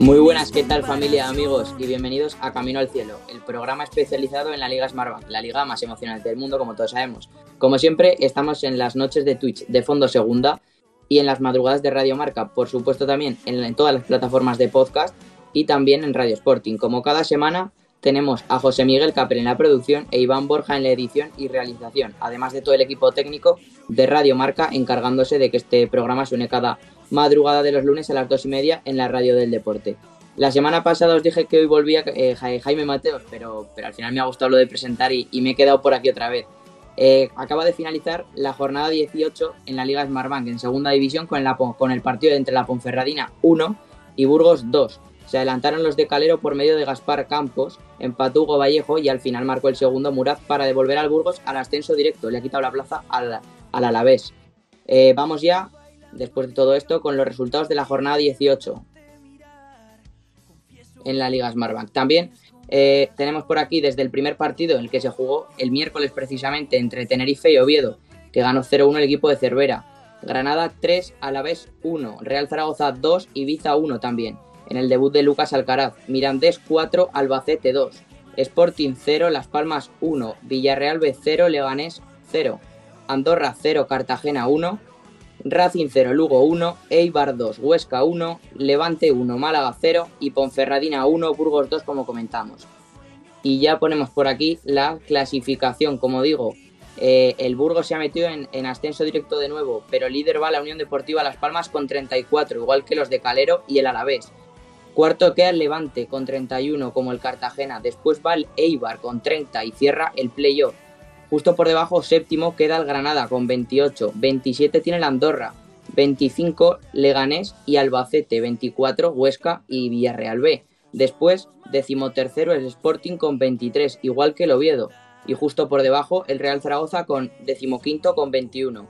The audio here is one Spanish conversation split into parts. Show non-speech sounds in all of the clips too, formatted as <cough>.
Muy buenas, ¿qué tal familia, amigos? Y bienvenidos a Camino al Cielo, el programa especializado en la Liga Smartbank, la liga más emocionante del mundo, como todos sabemos. Como siempre, estamos en las noches de Twitch de Fondo Segunda y en las madrugadas de Radio Marca, por supuesto también en, todas las plataformas de podcast y también en Radio Sporting. Como cada semana, tenemos a José Miguel Capel en la producción e Iván Borja en la edición y realización, además de todo el equipo técnico de Radio Marca encargándose de que este programa suene cada madrugada de los lunes a las dos y media en la radio del deporte. La semana pasada os dije que hoy volvía eh, Ja- Jaime Mateos, pero, pero al final me ha gustado lo de presentar y, y me he quedado por aquí otra vez. Eh, acaba de finalizar la jornada 18 en la Liga Smartbank en segunda división con, la, con el partido entre la Ponferradina 1 y Burgos 2. Se adelantaron los de Calero por medio de Gaspar Campos, empató Hugo Vallejo y al final marcó el segundo Muraz para devolver al Burgos al ascenso directo. Le ha quitado la plaza al, al Alavés. Eh, vamos ya, después de todo esto, con los resultados de la jornada 18 en la Liga Smartbank. También eh, tenemos por aquí desde el primer partido el que se jugó el miércoles precisamente entre Tenerife y Oviedo, que ganó 0-1 el equipo de Cervera. Granada 3, Alavés 1, Real Zaragoza 2, Ibiza 1 también. En el debut de Lucas Alcaraz, Mirandés 4, Albacete 2, Sporting 0, Las Palmas 1, Villarreal B 0, Leganés 0, Andorra 0, Cartagena 1, Racing 0, Lugo 1, Eibar 2, Huesca 1, Levante 1, Málaga 0 y Ponferradina 1, Burgos 2 como comentamos. Y ya ponemos por aquí la clasificación, como digo, eh, el Burgos se ha metido en, en ascenso directo de nuevo, pero líder va la Unión Deportiva Las Palmas con 34, igual que los de Calero y el Alavés. Cuarto queda el Levante con 31 como el Cartagena, después va el Eibar con 30 y cierra el playoff. Justo por debajo, séptimo, queda el Granada con 28. 27 tiene el Andorra. 25 Leganés y Albacete. 24 Huesca y Villarreal B. Después, decimotercero el Sporting con 23, igual que el Oviedo. Y justo por debajo, el Real Zaragoza con decimoquinto con 21.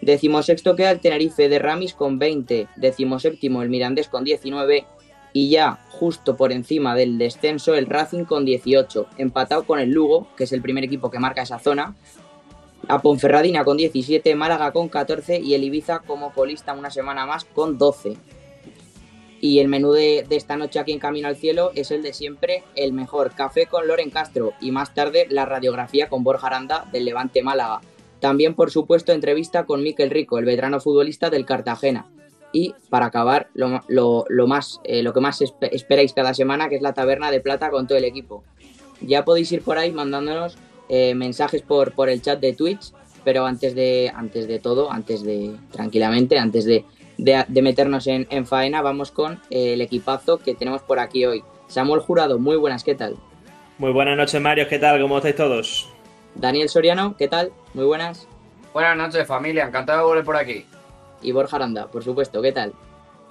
Decimosexto queda el Tenerife de Ramis con 20. Decimoséptimo el Mirandés con 19. Y ya justo por encima del descenso el Racing con 18, empatado con el Lugo, que es el primer equipo que marca esa zona, a Ponferradina con 17, Málaga con 14 y el Ibiza como colista una semana más con 12. Y el menú de, de esta noche aquí en Camino al Cielo es el de siempre, el mejor, café con Loren Castro y más tarde la radiografía con Borja Aranda del Levante Málaga. También, por supuesto, entrevista con Miquel Rico, el veterano futbolista del Cartagena. Y para acabar, lo, lo- lo más, eh, lo que más espe- esperáis cada semana, que es la taberna de plata con todo el equipo. Ya podéis ir por ahí mandándonos eh, mensajes por, por el chat de Twitch, pero antes de, antes de todo, antes de, tranquilamente, antes de, de- de meternos en, en faena, vamos con eh, el equipazo que tenemos por aquí hoy. Samuel Jurado, muy buenas, ¿qué tal? Muy buenas noches, Mario. ¿Qué tal? ¿Cómo estáis todos? Daniel Soriano, ¿qué tal? Muy buenas. Buenas noches, familia. Encantado de volver por aquí. Y Borja Aranda, por supuesto, ¿qué tal?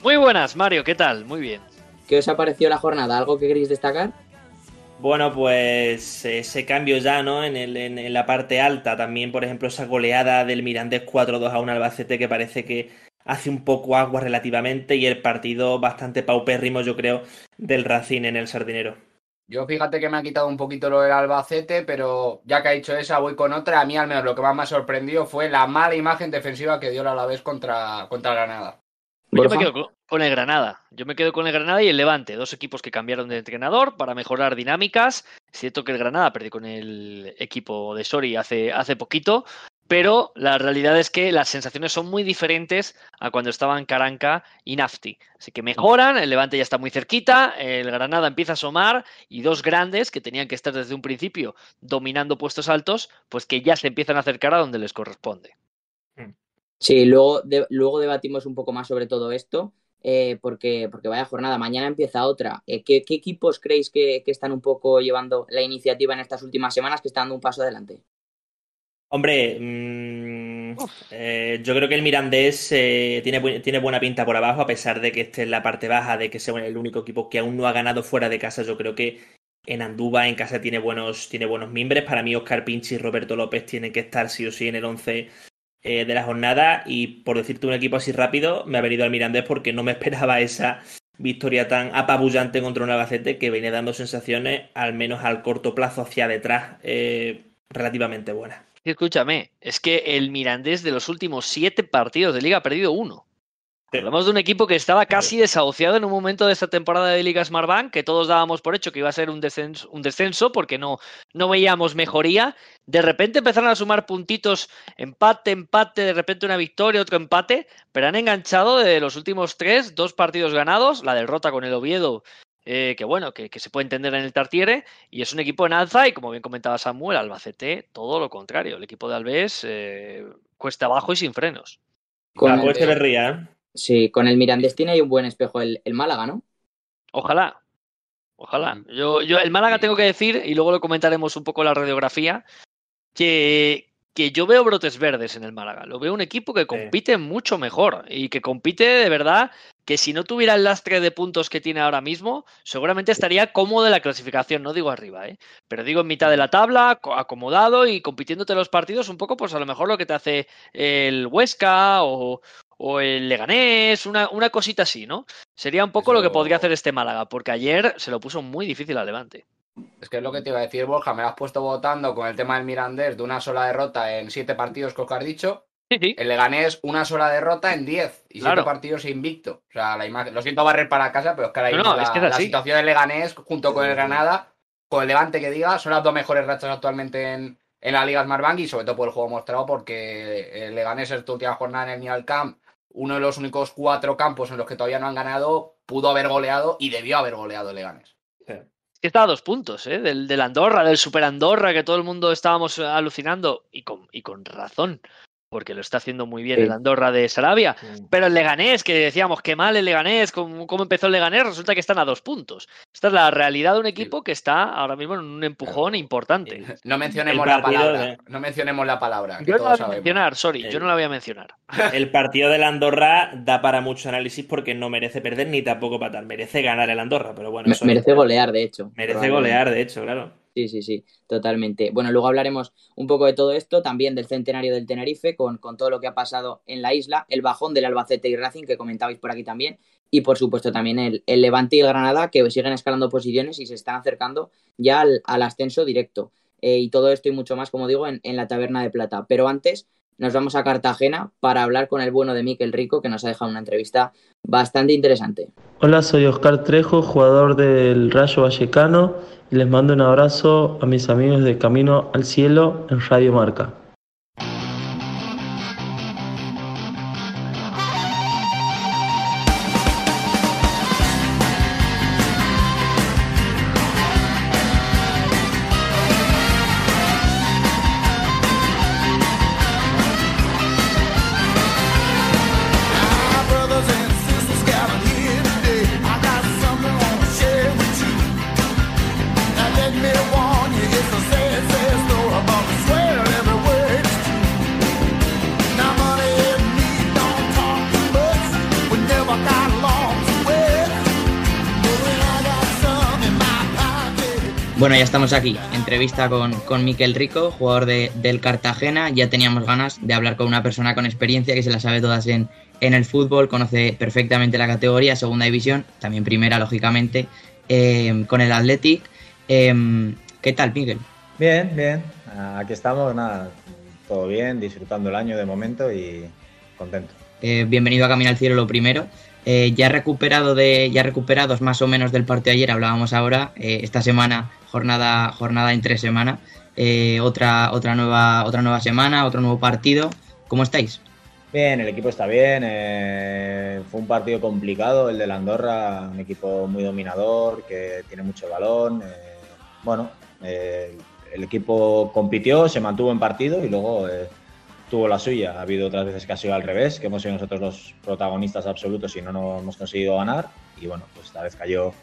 Muy buenas, Mario, ¿qué tal? Muy bien. ¿Qué os ha parecido la jornada? ¿Algo que queréis destacar? Bueno, pues ese cambio ya, ¿no? En, el- en- en la parte alta. También, por ejemplo, esa goleada del Mirandés 4-2 a un Albacete que parece que hace un poco agua relativamente y el partido bastante paupérrimo, yo creo, del Racing en el Sardinero. Yo fíjate que me ha quitado un poquito lo del Albacete, pero ya que ha dicho esa, voy con otra. A mí al menos lo que más me ha sorprendido fue la mala imagen defensiva que dio el Alavés contra, contra Granada. Yo me quedo con- con el Granada. Yo me quedo con el Granada y el Levante, dos equipos que cambiaron de entrenador para mejorar dinámicas. Es cierto que el Granada perdió con el equipo de Sori hace, hace poquito, pero la realidad es que las sensaciones son muy diferentes a cuando estaban Caranca y Nafti. Así que mejoran, el Levante ya está muy cerquita, el Granada empieza a asomar y dos grandes que tenían que estar desde un principio dominando puestos altos, pues que ya se empiezan a acercar a donde les corresponde. Sí, luego, de- luego debatimos un poco más sobre todo esto, eh, porque, porque vaya jornada, mañana empieza otra. Eh, ¿qué, qué equipos creéis que, que están un poco llevando la iniciativa en estas últimas semanas que están dando un paso adelante? Hombre, mm, eh, yo creo que el Mirandés eh, tiene, bu- tiene buena pinta por abajo, a pesar de que esté en la parte baja, de que sea el único equipo que aún no ha ganado fuera de casa. Yo creo que En Andúba en casa tiene buenos, tiene buenos mimbres. Para mí Oscar Pinchi y Roberto López tienen que estar sí o sí en el 11 eh, de la jornada. Y por decirte un equipo así rápido, me ha venido al Mirandés porque no me <laughs> esperaba esa victoria tan apabullante contra un Albacete que venía dando sensaciones, al menos al corto plazo hacia detrás, eh, relativamente buenas. Escúchame, es que el Mirandés de los últimos siete partidos de liga ha perdido uno. Hablamos de un equipo que estaba casi desahuciado en un momento de esta temporada de Liga Smartbank, que todos dábamos por hecho que iba a ser un descenso, un descenso porque no, no veíamos mejoría. De repente empezaron a sumar puntitos, empate, empate, de repente una victoria, otro empate, pero han enganchado de los últimos tres, dos partidos ganados, la derrota con el Oviedo eh, que bueno, que, se puede entender en el Tartiere, y es un equipo en alza, y como bien comentaba Samuel, Albacete, todo lo contrario. El equipo de Alves eh, cuesta abajo y sin frenos. Con el, ¿eh? Sí, con el Mirandés tiene ahí un buen espejo el, el Málaga, ¿no? Ojalá. Ojalá. Yo, yo, el Málaga tengo que decir, y luego lo comentaremos un poco en la radiografía, que, que yo veo brotes verdes en el Málaga. Lo veo un equipo que compite mucho mejor y que compite de verdad que si no tuviera el lastre de puntos que tiene ahora mismo, seguramente estaría cómodo en la clasificación, no digo arriba, ¿eh? pero digo en mitad de la tabla, acomodado y compitiéndote los partidos un poco, pues a lo mejor lo que te hace el Huesca o, el Leganés, una, una, cosita así, ¿no? Sería un poco lo que podría hacer este Málaga, porque ayer se lo puso muy difícil al Levante. Es que es lo que te iba a decir, Borja, me lo has puesto votando con el tema del Mirandés de una sola derrota en siete partidos que os has dicho. Sí, El Leganés, una sola derrota en diez. Y siete partidos invicto. O sea, la imagen, lo siento barrer para casa, pero es que ahora la, situación del Leganés junto con el Granada, con el Levante que diga, son las dos mejores rachas actualmente en, en la Liga Smartbank y sobre todo por el juego mostrado porque el Leganés esta última jornada en el Nial Camp, uno de los únicos cuatro campos en los que todavía no han ganado, pudo haber goleado y debió haber goleado el Leganés. Que está a dos puntos, ¿eh? Del, Andorra, del Super Andorra, que todo el mundo estábamos alucinando, y con, y con razón porque lo está haciendo muy bien el Andorra de Sarabia. Pero el Leganés, que decíamos que mal el Leganés, ¿cómo, empezó el Leganés, resulta que están a dos puntos. Esta es la realidad de un equipo que está ahora mismo en un empujón importante. No mencionemos la palabra. No mencionemos la palabra. Yo no la voy a mencionar, sorry, yo no la voy a mencionar. El partido del Andorra da para mucho análisis porque no merece perder ni tampoco para tal. Merece ganar el Andorra, pero bueno. merece golear, de hecho. Merece golear, de hecho, claro. Sí, sí, sí, totalmente. Bueno, luego hablaremos un poco de todo esto, también del centenario del Tenerife, con, con, todo lo que ha pasado en la isla, el bajón del Albacete y Racing, que comentabais por aquí también, y por supuesto también el, el Levante y el Granada, que siguen escalando posiciones y se están acercando ya al, ascenso directo. Eh, y todo esto y mucho más, como digo, en, en la Taberna de Plata. Pero antes nos vamos a Cartagena para hablar con el bueno de Miquel Rico, que nos ha dejado una entrevista bastante interesante. Hola, soy Oscar Trejo, jugador del Rayo Vallecano, y les mando un abrazo a mis amigos de Camino al Cielo en Radio Marca. Bueno, ya estamos aquí. Entrevista con, con Miquel Rico, jugador de, del Cartagena. Ya teníamos ganas de hablar con una persona con experiencia que se la sabe todas en, en el fútbol, conoce perfectamente la categoría, segunda división, también primera, lógicamente, eh, con el Athletic. Eh, ¿Qué tal, Miguel? Bien, bien. Aquí estamos, nada, todo bien, disfrutando el año de momento y contento. Eh, bienvenido a Camino al Cielo, lo primero. Ya recuperado de, ya recuperados más o menos del partido ayer, hablábamos ahora. esta semana jornada, jornada en tres semanas. Eh, otra, otra, nueva, otra nueva semana, otro nuevo partido. ¿Cómo estáis? Bien, el equipo está bien. Eh, fue un partido complicado el de la Andorra, un equipo muy dominador, que tiene mucho balón. Eh, bueno, el equipo compitió, se mantuvo en partido y luego tuvo la suya. Ha habido otras veces que ha sido al revés, que hemos sido nosotros los protagonistas absolutos y no nos hemos conseguido ganar. Y bueno, pues esta vez cayó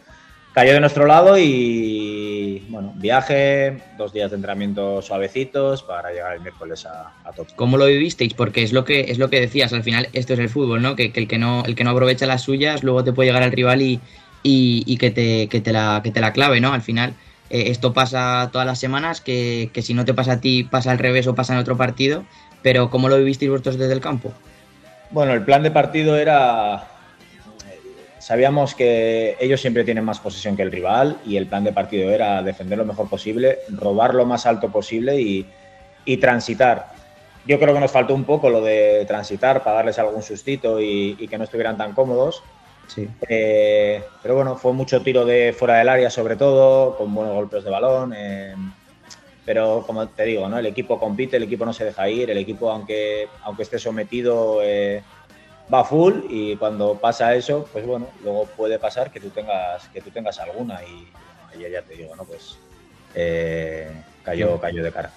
cayó de nuestro lado y bueno, viaje, dos días de entrenamiento suavecitos para llegar el miércoles a, a ¿Cómo lo vivisteis? Porque es lo que es lo que decías, al final esto es el fútbol, ¿no? Que, el que no el que no aprovecha las suyas luego te puede llegar al rival y, y, que, te, que, te la, que te la clave, ¿no? Al final esto pasa todas las semanas, que, que si no te pasa a ti, pasa al revés o pasa en otro partido. Pero ¿cómo lo vivisteis vosotros desde el campo? Bueno, el plan de partido era Sabíamos que ellos siempre tienen más posesión que el rival y el plan de partido era defender lo mejor posible, robar lo más alto posible y, transitar. Yo creo que nos faltó un poco lo de transitar para darles algún sustito y, que no estuvieran tan cómodos. Sí. Eh, pero bueno, fue mucho tiro de fuera del área sobre todo, con buenos golpes de balón. Eh, pero como te digo, ¿no? el equipo compite, el equipo no se deja ir, el equipo aunque, aunque esté sometido... Eh, va full y cuando pasa eso, pues bueno, luego puede pasar que tú tengas, que tú tengas alguna y ya te digo, ¿no? Pues eh, cayó, cayó de cara.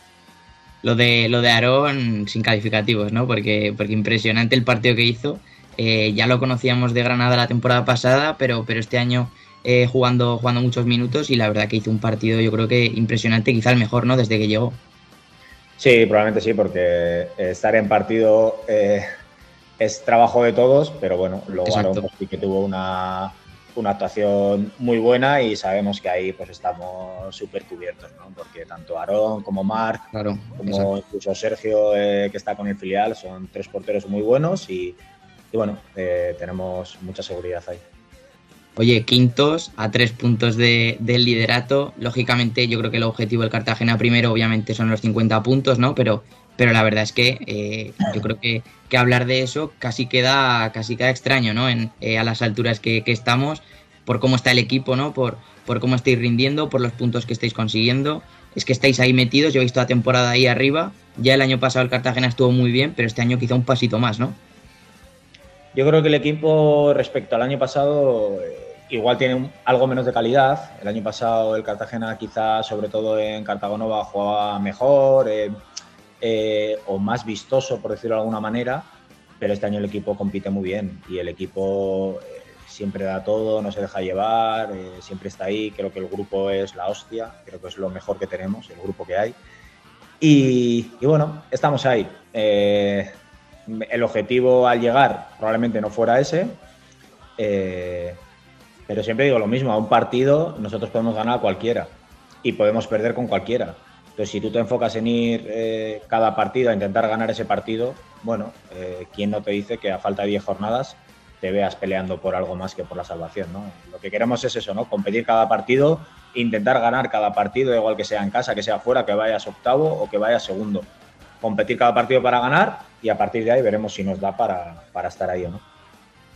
Lo de lo de Aarón sin calificativos, ¿no? Porque, porque impresionante el partido que hizo. Eh, ya lo conocíamos de Granada la temporada pasada, pero, pero este año eh, jugando, jugando muchos minutos y la verdad que hizo un partido yo creo que impresionante, quizá el mejor, ¿no? Desde que llegó. Sí, probablemente sí, porque estar en partido es trabajo de todos, pero bueno, luego Aaron pues, sí que tuvo una, actuación muy buena y sabemos que ahí pues estamos súper cubiertos, ¿no? Porque tanto Aarón como Marc, como incluso Sergio, eh, que está con el filial, son tres porteros muy buenos y, bueno, eh, tenemos mucha seguridad ahí. Oye, quintos a tres puntos de, del liderato. Lógicamente, yo creo que el objetivo del Cartagena primero, obviamente, son los 50 puntos, ¿no? Pero pero la verdad es que eh, yo creo que, hablar de eso casi queda, casi queda extraño, ¿no? En, eh, a las alturas que, estamos, por cómo está el equipo, ¿no? Por, por cómo estáis rindiendo, por los puntos que estáis consiguiendo. Es que estáis ahí metidos, visto la temporada ahí arriba. Ya el año pasado el Cartagena estuvo muy bien, pero este año quizá un pasito más, ¿no? Yo creo que el equipo respecto al año pasado eh, igual tiene algo menos de calidad. El año pasado el Cartagena quizá sobre todo en Cartagonova jugaba mejor. Eh, o más vistoso, por decirlo de alguna manera, pero este año el equipo compite muy bien y el equipo eh, siempre da todo, no se deja llevar, eh, siempre está ahí, creo que el grupo es la hostia, creo que es lo mejor que tenemos, el grupo que hay. Y, bueno, estamos ahí. El objetivo al llegar probablemente no fuera ese, pero siempre digo lo mismo, a un partido nosotros podemos ganar a cualquiera y podemos perder con cualquiera. Entonces, si tú te enfocas en ir eh, cada partido a intentar ganar ese partido, bueno, eh, ¿quién no te dice que a falta de 10 jornadas te veas peleando por algo más que por la salvación? ¿no? Lo que queremos es eso, ¿no? Competir cada partido, intentar ganar cada partido, igual que sea en casa, que sea fuera, que vayas octavo o que vayas segundo. Competir cada partido para ganar y a partir de ahí veremos si nos da para, estar ahí o no.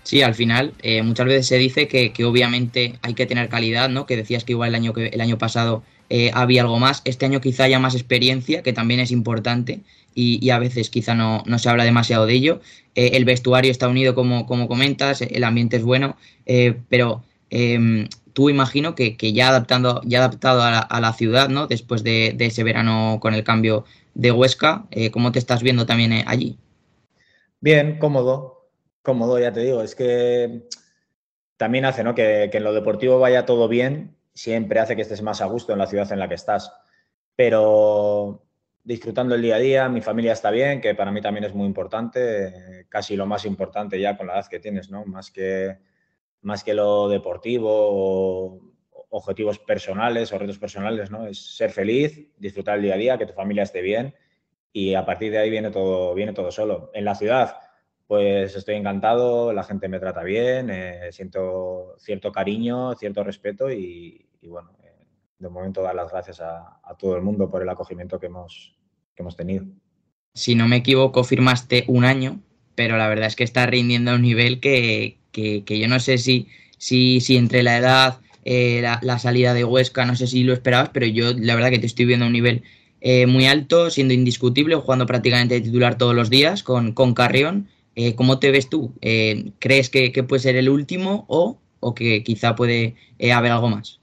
Sí, al final eh, muchas veces se dice que, que, obviamente hay que tener calidad, ¿no? Que decías que igual el año, que, el año pasado eh, había algo más. Este año quizá haya más experiencia, que también es importante, y, a veces quizá no, se habla demasiado de ello. Eh, el vestuario está unido, como, como comentas, el ambiente es bueno, pero em, tú imagino que, ya, adaptando, ya adaptado a la, ciudad, ¿no? después de, ese verano con el cambio de Huesca, ¿cómo te estás viendo también allí? Bien, cómodo, cómodo, ya te digo, es que también hace ¿no? que, que en lo deportivo vaya todo bien siempre hace que estés más a gusto en la ciudad en la que estás. Pero disfrutando el día a día, mi familia está bien, que para mí también es muy importante, casi lo más importante ya con la edad que tienes, ¿no? Más que, más que lo deportivo o objetivos personales o retos personales, ¿no? Es ser feliz, disfrutar el día a día, que tu familia esté bien y a partir de ahí viene todo, viene todo solo. En la ciudad, pues estoy encantado, la gente me trata bien, eh, siento cierto cariño, cierto respeto y, y bueno, eh, de momento dar las gracias a, todo el mundo por el acogimiento que hemos, hemos tenido. Si no me equivoco, firmaste un año, pero la verdad es que está rindiendo a un nivel que, yo no sé si, si, si entre la edad, eh, la, salida de Huesca, no sé si lo esperabas, pero yo la verdad que te estoy viendo a un nivel eh, muy alto, siendo indiscutible, jugando prácticamente de titular todos los días con, con Carrión. ¿Cómo te ves tú? ¿Crees que, puede ser el último o, o que quizá puede haber algo más?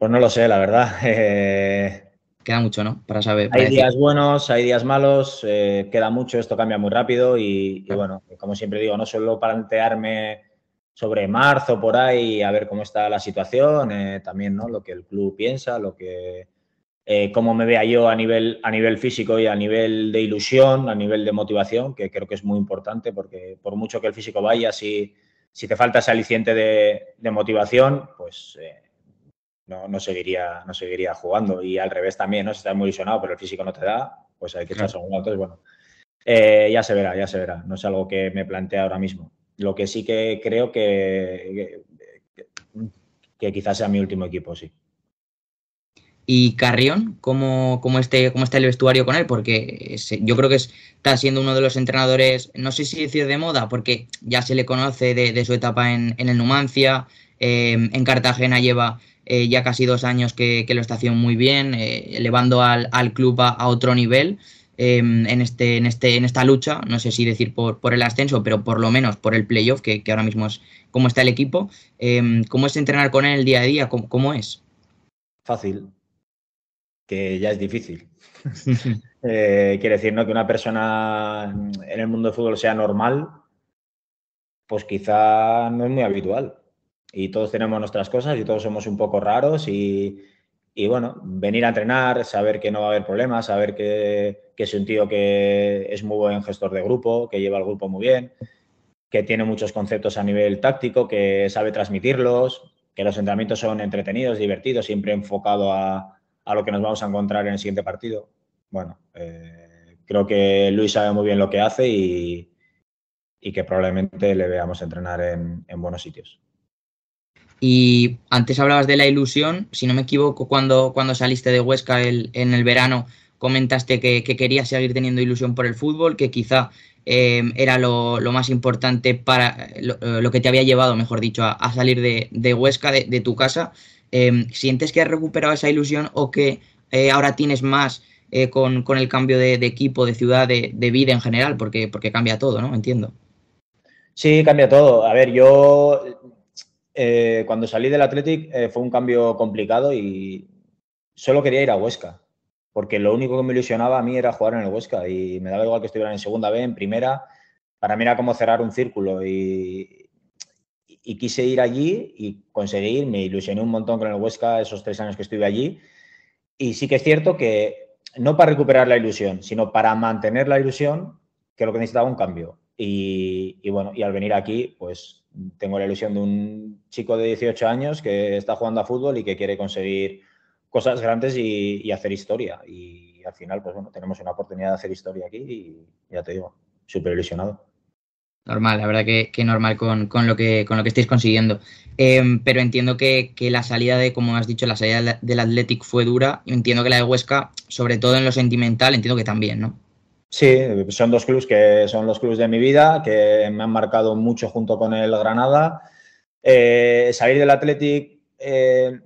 Pues no lo sé, la verdad. <laughs> Eh, queda mucho, ¿no? Para saber. hay días buenos, hay días malos, eh, queda mucho, esto cambia muy rápido y, bueno, como siempre digo, no solo plantearme sobre marzo por ahí a ver cómo está la situación, eh, también ¿no? lo que el club piensa, lo que cómo me vea yo a nivel, a nivel físico y a nivel de ilusión, a nivel de motivación, que creo que es muy importante porque por mucho que el físico vaya, si, si te falta ese aliciente de, de motivación, pues no, no, seguiría, no seguiría jugando. Y al revés también, ¿no? Si estás muy ilusionado, pero el físico no te da, pues hay que echarse un Entonces, bueno, eh, ya se verá, ya se verá. No es algo que me plantea ahora mismo. Lo que sí que creo que, que, quizás sea mi último equipo, sí. Y Carrión, ¿cómo, cómo, este, ¿cómo está el vestuario con él? Porque yo creo que está siendo uno de los entrenadores, no sé si decir de moda, porque ya se le conoce de, su etapa en, el Numancia, eh, en Cartagena lleva eh, ya casi dos años que, lo está haciendo muy bien, eh, elevando al, club a, otro nivel. Em, en, este, en, este, en esta lucha, no sé si decir por, por el ascenso, pero por lo menos por el playoff, que, ahora mismo es cómo está el equipo. Em, ¿Cómo es entrenar con él el día a día? ¿Cómo, es? Fácil, que ya es difícil. <laughs> Eh, quiere decir, ¿no? Que una persona en el mundo del fútbol sea normal, pues quizá no es muy habitual. Y todos tenemos nuestras cosas y todos somos un poco raros y, y bueno, venir a entrenar, saber que no va a haber problemas, saber que, es un tío que es muy buen gestor de grupo, que lleva el grupo muy bien, que tiene muchos conceptos a nivel táctico, que sabe transmitirlos, que los entrenamientos son entretenidos, divertidos, siempre enfocado a, lo que nos vamos a encontrar en el siguiente partido. Bueno, eh, creo que Luis sabe muy bien lo que hace y, que probablemente le veamos entrenar en, en buenos sitios. Y antes hablabas de la ilusión, si no me equivoco, cuando, cuando saliste de Huesca en el verano, comentaste que, querías seguir teniendo ilusión por el fútbol, que quizá eh, era lo, más importante para eh, lo, que te había llevado, mejor dicho, a, salir de, Huesca, de, tu casa. Eh, ¿Sientes que has recuperado esa ilusión o que ahora tienes más con, el cambio de, equipo, de ciudad, de, vida en general? Porque, porque cambia todo, ¿no? Entiendo. Sí, cambia todo. A ver, yo eh, cuando salí del Athletic eh, fue un cambio complicado y solo quería ir a Huesca, porque lo único que me ilusionaba a mí era jugar en el Huesca y me daba igual que estuvieran en segunda B, en primera, para mí era como cerrar un círculo y, y quise ir allí y conseguir, me ilusioné un montón con el Huesca esos tres años que estuve allí. Y sí que es cierto que no para recuperar la ilusión, sino para mantener la ilusión, que lo que necesitaba un cambio. Y, bueno, y al venir aquí, pues tengo la ilusión de un chico de 18 años que está jugando a fútbol y que quiere conseguir cosas grandes y, hacer historia. Y al final, pues bueno, tenemos una oportunidad de hacer historia aquí y ya te digo, súper ilusionado. Normal, la verdad que, normal con, lo que, con lo que estáis consiguiendo. Em, pero entiendo que, la salida de, como has dicho, la salida del Athletic fue dura. Entiendo que la de Huesca, sobre todo en lo sentimental, entiendo que también, ¿no? Sí, son dos clubes que son los clubes de mi vida, que me han marcado mucho junto con el Granada. Eh, salir del Athletic eh,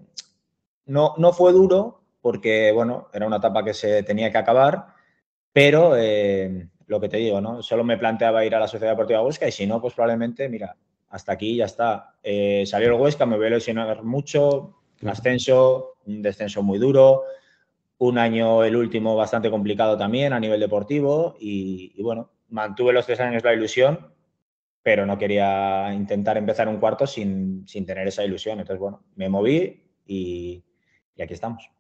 no, no fue duro, porque bueno, era una etapa que se tenía que acabar, pero eh, lo que te digo, ¿no? Solo me planteaba ir a la Sociedad Deportiva Huesca y si no, pues probablemente, mira, hasta aquí ya está. salió el Huesca, me voy a lesionar mucho, un ascenso, un descenso muy duro un año, el último, bastante complicado también a nivel deportivo y, bueno, mantuve los tres años la ilusión, pero no quería intentar empezar un cuarto sin, tener esa ilusión. Entonces, bueno, me moví y, aquí estamos.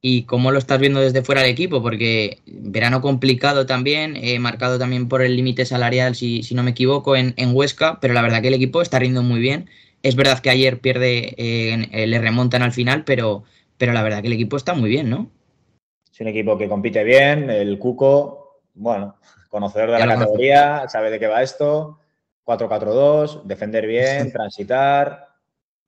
¿Y cómo lo estás viendo desde fuera del equipo? Porque verano complicado también, eh, marcado también por el límite salarial, si, no me equivoco, en, Huesca, pero la verdad que el equipo está riendo muy bien. Es verdad que ayer pierde, eh, le remontan al final, pero, pero la verdad que el equipo está muy bien, ¿no? Es un equipo que compite bien, el Cuco, bueno, conocedor de la categoría, sabe de qué va esto, 4-4-2, defender bien, transitar,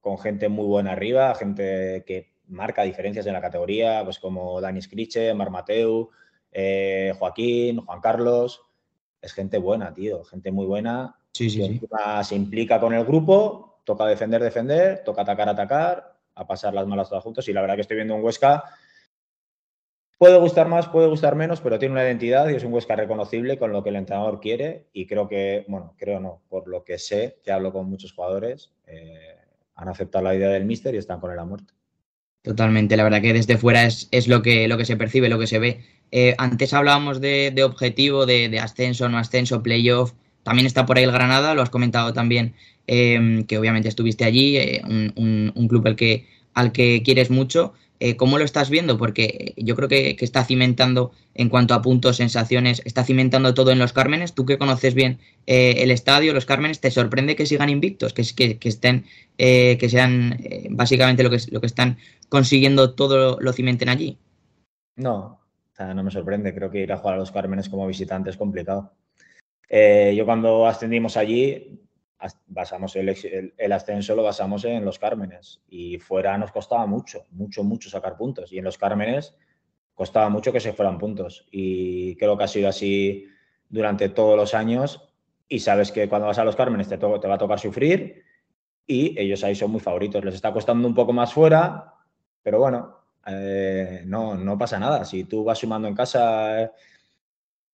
con gente muy buena arriba, gente que marca diferencias en la categoría, pues como Dani Scriche, Mar Mateu, eh, Joaquín, Juan Carlos, es gente buena, tío, gente muy buena. Sí, sí, sí. Se implica con el grupo, toca defender, defender, toca atacar, atacar, a pasar las malas todas juntos. Y la verdad que estoy viendo un Huesca. Puede gustar más, puede gustar menos, pero tiene una identidad y es un Huesca reconocible con lo que el entrenador quiere. Y creo que, bueno, creo no, por lo que sé, que hablo con muchos jugadores, eh, han aceptado la idea del míster y están con él a muerte. Totalmente, la verdad que desde fuera es, lo, que, lo que se percibe, lo que se ve. Eh, antes hablábamos de, objetivo, de, ascenso, no ascenso, playoff. También está por ahí el Granada, lo has comentado también Em, que obviamente estuviste allí, eh, un, club al que, al que quieres mucho. eh, ¿cómo lo estás viendo? Porque yo creo que, está cimentando en cuanto a puntos, sensaciones, está cimentando todo en los Cármenes. Tú que conoces bien eh, el estadio, los Cármenes, ¿te sorprende que sigan invictos? Que, estén, que sean básicamente lo que, lo que están consiguiendo todo lo, lo cimenten allí. No, no me sorprende. Creo que ir a jugar a los Cármenes como visitante es complicado. Eh, yo cuando ascendimos allí, basamos el, el, ascenso lo basamos en los Cármenes. Y fuera nos costaba mucho, mucho, mucho sacar puntos. Y en los Cármenes costaba mucho que se fueran puntos. Y creo que ha sido así durante todos los años. Y sabes que cuando vas a los Cármenes te, te va a tocar sufrir. Y ellos ahí son muy favoritos. Les está costando un poco más fuera, pero bueno, eh, no, no pasa nada. Si tú vas sumando en casa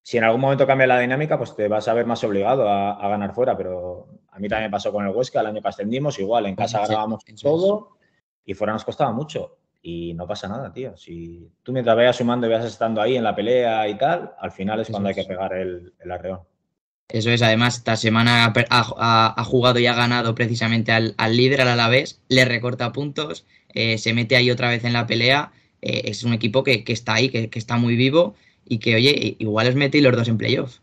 si en algún momento cambia la dinámica, pues te vas a ver más obligado a, ganar fuera, pero a mí también pasó con el Huesca, el año que ascendimos, igual, en casa grabamos todo y fuera nos costaba mucho. Y no pasa nada, tío. Si tú mientras vayas sumando y vayas estando ahí en la pelea y tal, al final es cuando hay que pegar el, arreón. Eso es, además, esta semana ha, jugado y ha ganado precisamente al, líder, al Alavés, le recorta puntos, eh, se mete ahí otra vez en la pelea. Eh, es un equipo que, está ahí, que, que, está muy vivo y que, oye, igual os metí los dos en playoff.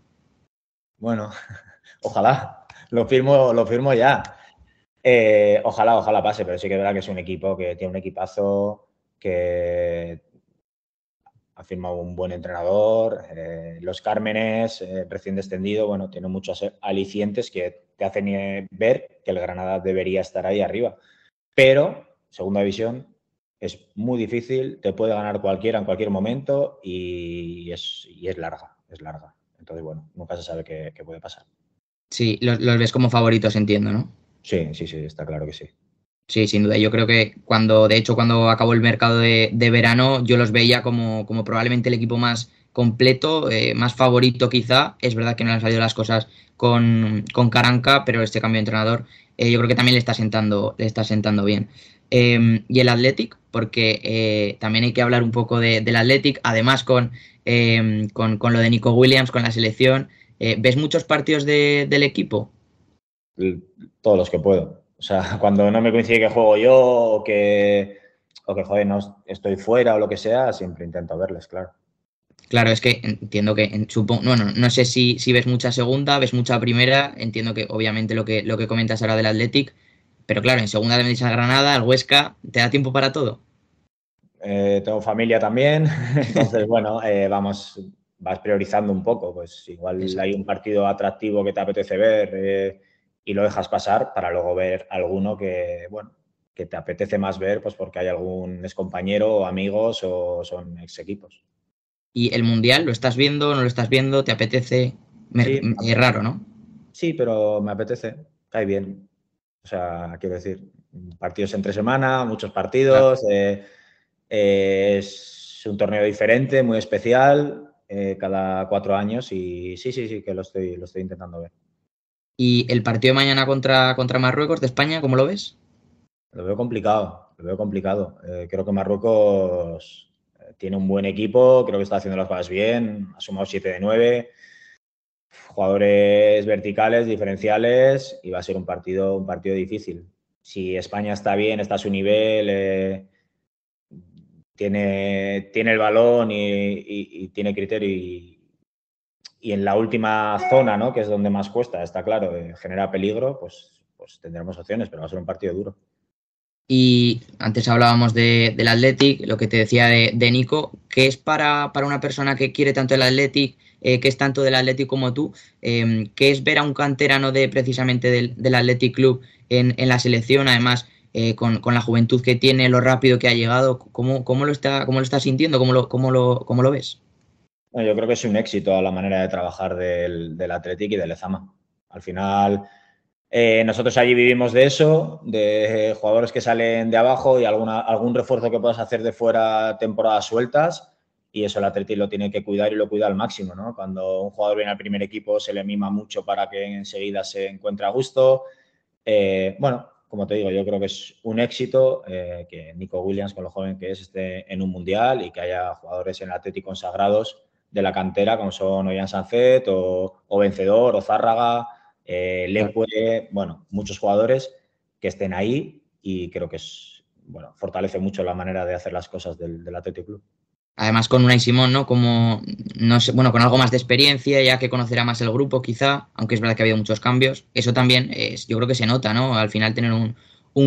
Bueno, <laughs> ojalá, lo firmo, lo firmo ya. Eh, ojalá, ojalá pase, pero sí que es verdad que es un equipo que tiene un equipazo, que ha firmado un buen entrenador. Eh, los Cármenes, eh, recién descendido, bueno, tiene muchos alicientes que te hacen ver que el Granada debería estar ahí arriba. Pero, segunda división, es muy difícil, te puede ganar cualquiera en cualquier momento y es, es larga, es larga. Entonces, bueno, nunca se sabe qué, puede pasar. Sí, los, ves como favoritos, entiendo, ¿no? Sí, sí, sí, está claro que sí. Sí, sin duda. Yo creo que cuando, de hecho, cuando acabó el mercado de, verano, yo los veía como, como, probablemente el equipo más completo, eh, más favorito quizá. Es verdad que no han salido las cosas con, con Caranca, pero este cambio de entrenador eh, yo creo que también le está sentando, le está sentando bien. Em, y el Athletic, porque eh, también hay que hablar un poco del Athletic, además em, con, con, lo de Nico Williams, con la selección. Eh, ¿Ves muchos partidos del equipo? Todos los que puedo. O sea, <laughs> cuando no me coincide que juego yo o que, o que joder, no estoy fuera o lo que sea, siempre intento verles, claro. Claro, es que entiendo que, supongo, bueno, no sé si, si ves mucha segunda, ves mucha primera, entiendo que obviamente lo que, lo que comentas ahora del Athletic, pero claro, en segunda de a Granada, al Huesca, ¿te da tiempo para todo? Eh, tengo familia también, <laughs> entonces bueno, eh, vamos, vas priorizando un poco, pues igual hay un partido atractivo que te apetece ver eh, y lo dejas pasar para luego ver alguno que, bueno, que te apetece más ver, pues porque hay algún ex compañero o amigos o son ex equipos. ¿Y el Mundial lo estás viendo, no lo estás viendo? ¿Te apetece? es raro, ¿no? Sí, pero me apetece, cae bien. O sea, quiero decir, partidos entre semana, muchos partidos. Eh, eh, es un torneo diferente, muy especial, eh, cada cuatro años y sí, sí, sí, que lo estoy, lo estoy intentando ver. ¿Y el partido de mañana contra, contra Marruecos de España, cómo lo ves? Lo veo complicado, lo veo complicado. creo que Marruecos tiene un buen equipo, creo que está haciendo las cosas bien, ha sumado 7 de 9 jugadores verticales, diferenciales, y va a ser un partido, un partido difícil. Si España está bien, está a su nivel, eh, tiene, tiene el balón y, tiene criterio y, en la última zona, ¿no? que es donde más cuesta, está claro, eh, genera peligro, pues, pues tendremos opciones, pero va a ser un partido duro. Y antes hablábamos de, del Athletic, lo que te decía de, Nico, ¿qué es para, para, una persona que quiere tanto el Athletic eh, que es tanto del Athletic como tú, eh, que es ver a un canterano de precisamente del, del Athletic Club en, la selección, además eh, con, la juventud que tiene, lo rápido que ha llegado, ¿cómo, cómo lo, está, cómo lo sintiendo? ¿Cómo lo, cómo lo, cómo lo ves? yo creo que es un éxito a la manera de trabajar del, del Athletic y del Ezama. Al final, nosotros allí vivimos de eso, de jugadores que salen de abajo y alguna, algún refuerzo que puedas hacer de fuera temporadas sueltas y eso el Atleti lo tiene que cuidar y lo cuida al máximo, ¿no? Cuando un jugador viene al primer equipo se le mima mucho para que enseguida se encuentre a gusto. Eh, bueno, como te digo, yo creo que es un éxito eh, que Nico Williams, con lo joven que es, esté en un mundial y que haya jugadores en el Atleti consagrados de la cantera, como son Ollán Sancet o, Vencedor o Zárraga, eh, bueno, muchos jugadores que estén ahí y creo que es bueno, fortalece mucho la manera de hacer las cosas del, del Athletic Club. Además con Unai Simón, ¿no? Como, no sé, bueno, con algo más de experiencia, ya que conocerá más el grupo quizá, aunque es verdad que ha habido muchos cambios. Eso también es, yo creo que se nota, ¿no? Al final tener un,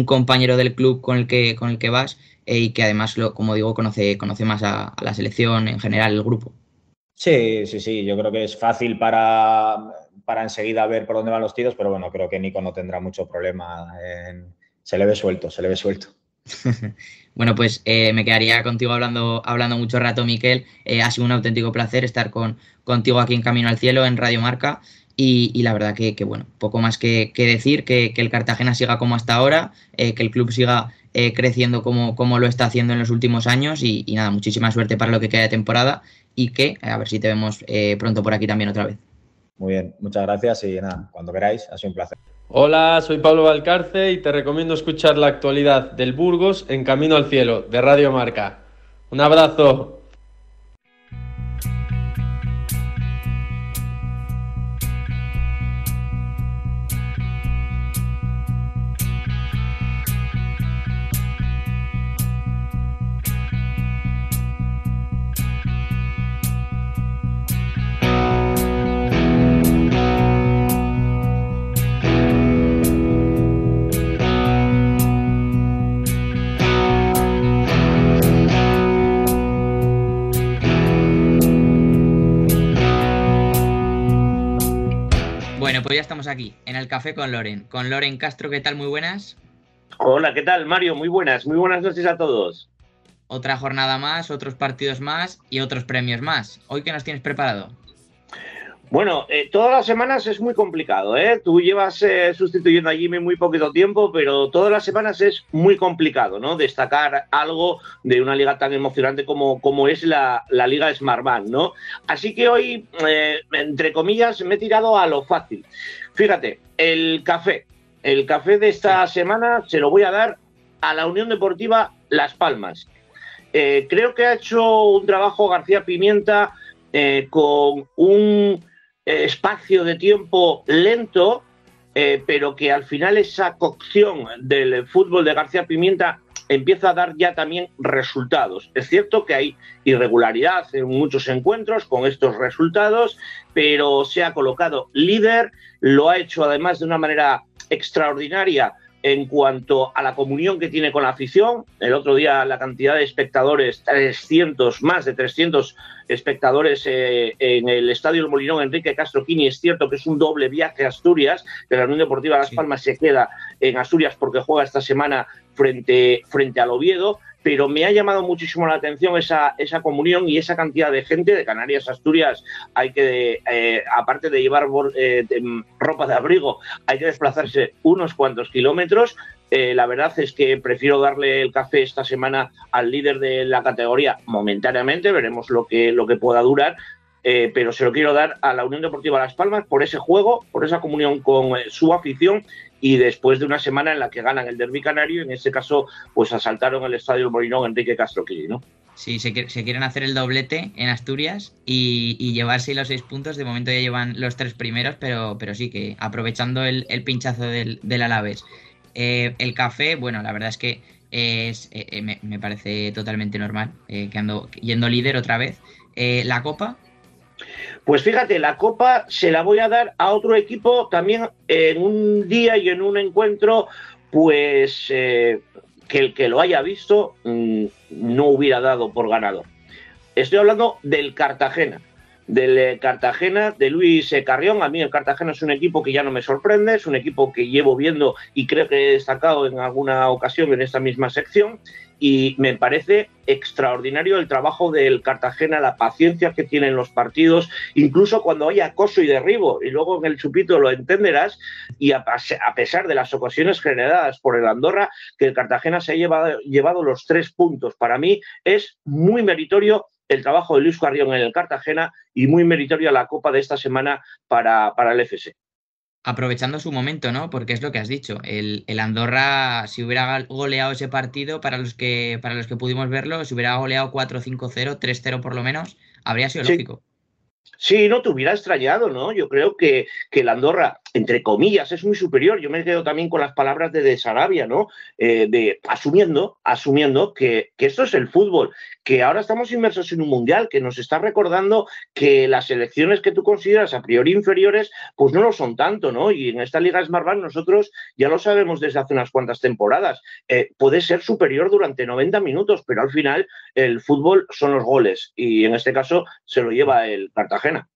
compañero del club con el que, con el que vas eh, y que además, lo, como digo, conoce, conoce más a, la selección en general, el grupo. Sí, sí, sí, yo creo que es fácil para, para enseguida ver por dónde van los tiros, pero bueno, creo que Nico no tendrá mucho problema. Se le ve suelto, se le ve suelto. <laughs> bueno, pues eh, me quedaría contigo hablando, hablando mucho rato, Miquel. Eh, ha sido un auténtico placer estar con, contigo aquí en Camino al Cielo, en Radio Marca. Y, la verdad que, bueno, poco más que, decir, que, el Cartagena siga como hasta ahora, eh, que el club siga creciendo como, como, lo está haciendo en los últimos años y, y, nada, muchísima suerte para lo que queda de temporada y que a ver si te vemos pronto por aquí también otra vez. Muy bien, muchas gracias y nada, cuando queráis, ha sido un placer. Hola, soy Pablo Valcarce y te recomiendo escuchar la actualidad del Burgos en Camino al Cielo, de Radio Marca. Un abrazo. Estamos aquí, en el café con Loren. Con Loren Castro, ¿qué tal? Muy buenas. Hola, ¿qué tal, Mario? Muy buenas, muy buenas noches a todos. Otra jornada más, otros partidos más y otros premios más. ¿Hoy qué nos tienes preparado? Bueno, eh, todas las semanas es muy complicado, ¿eh? Tú llevas eh, sustituyendo a Jimmy muy poquito tiempo, pero todas las semanas es muy complicado, ¿no? Destacar algo de una liga tan emocionante como, como es la, la Liga Smartbank, ¿no? Así que hoy, eh, entre comillas, me he tirado a lo fácil. Fíjate, el café. El café de esta semana se lo voy a dar a la Unión Deportiva Las Palmas. Eh, creo que ha hecho un trabajo García Pimienta eh, con un espacio de tiempo lento, eh, pero que al final esa cocción del fútbol de García Pimienta empieza a dar ya también resultados. Es cierto que hay irregularidad en muchos encuentros con estos resultados, pero se ha colocado líder, lo ha hecho además de una manera extraordinaria en cuanto a la comunión que tiene con la afición. El otro día la cantidad de espectadores, 300, más de 300 espectadores eh, en el Estadio El Molinón Enrique Castro Quini. Es cierto que es un doble viaje a Asturias, que la Unión Deportiva Las Palmas sí. se queda en Asturias porque juega esta semana frente, frente al Oviedo, pero me ha llamado muchísimo la atención esa, esa comunión y esa cantidad de gente de Canarias, Asturias. Hay que, eh, aparte de llevar eh, de, ropa de abrigo, hay que desplazarse unos cuantos kilómetros. Eh, la verdad es que prefiero darle el café esta semana al líder de la categoría momentáneamente, veremos lo que, lo que pueda durar, eh, pero se lo quiero dar a la Unión Deportiva Las Palmas por ese juego, por esa comunión con eh, su afición y después de una semana en la que ganan el derby canario, en este caso, pues asaltaron el estadio Molinón Enrique Castro ¿no? Sí, se, quieren hacer el doblete en Asturias y, llevarse los seis puntos. De momento ya llevan los tres primeros, pero, sí que aprovechando el, pinchazo del, del Alavés. Eh, el café, bueno, la verdad es que es, me, parece totalmente normal, que ando yendo líder otra vez. La copa, pues fíjate, la copa se la voy a dar a otro equipo también en un día y en un encuentro, pues eh, que el que lo haya visto mmm, no hubiera dado por ganador. Estoy hablando del Cartagena. Del eh, Cartagena, de Luis eh, Carrión. A mí el Cartagena es un equipo que ya no me sorprende, es un equipo que llevo viendo y creo que he destacado en alguna ocasión en esta misma sección y me parece extraordinario el trabajo del Cartagena, la paciencia que tienen los partidos, incluso cuando hay acoso y derribo, y luego en el chupito lo entenderás, y a, pesar de las ocasiones generadas por el Andorra, que el Cartagena se ha llevado, llevado los tres puntos. Para mí es muy meritorio el trabajo de Luis Carrión en el Cartagena y muy meritoria la Copa de esta semana para, para el FC aprovechando su momento, ¿no? Porque es lo que has dicho. El, el, Andorra, si hubiera goleado ese partido, para los que, para los que pudimos verlo, si hubiera goleado 4-5-0, 3-0 por lo menos, habría sido sí. lógico. Sí, no te hubiera extrañado, ¿no? Yo creo que, que la Andorra, entre comillas, es muy superior. Yo me quedo también con las palabras de, de Sarabia, ¿no? Eh, de asumiendo, asumiendo que, que, esto es el fútbol, que ahora estamos inmersos en un mundial, que nos está recordando que las selecciones que tú consideras a priori inferiores, pues no lo son tanto, ¿no? Y en esta Liga Smartbank nosotros ya lo sabemos desde hace unas cuantas temporadas. Eh, puede ser superior durante 90 minutos, pero al final el fútbol son los goles y en este caso se lo lleva el Cartagena.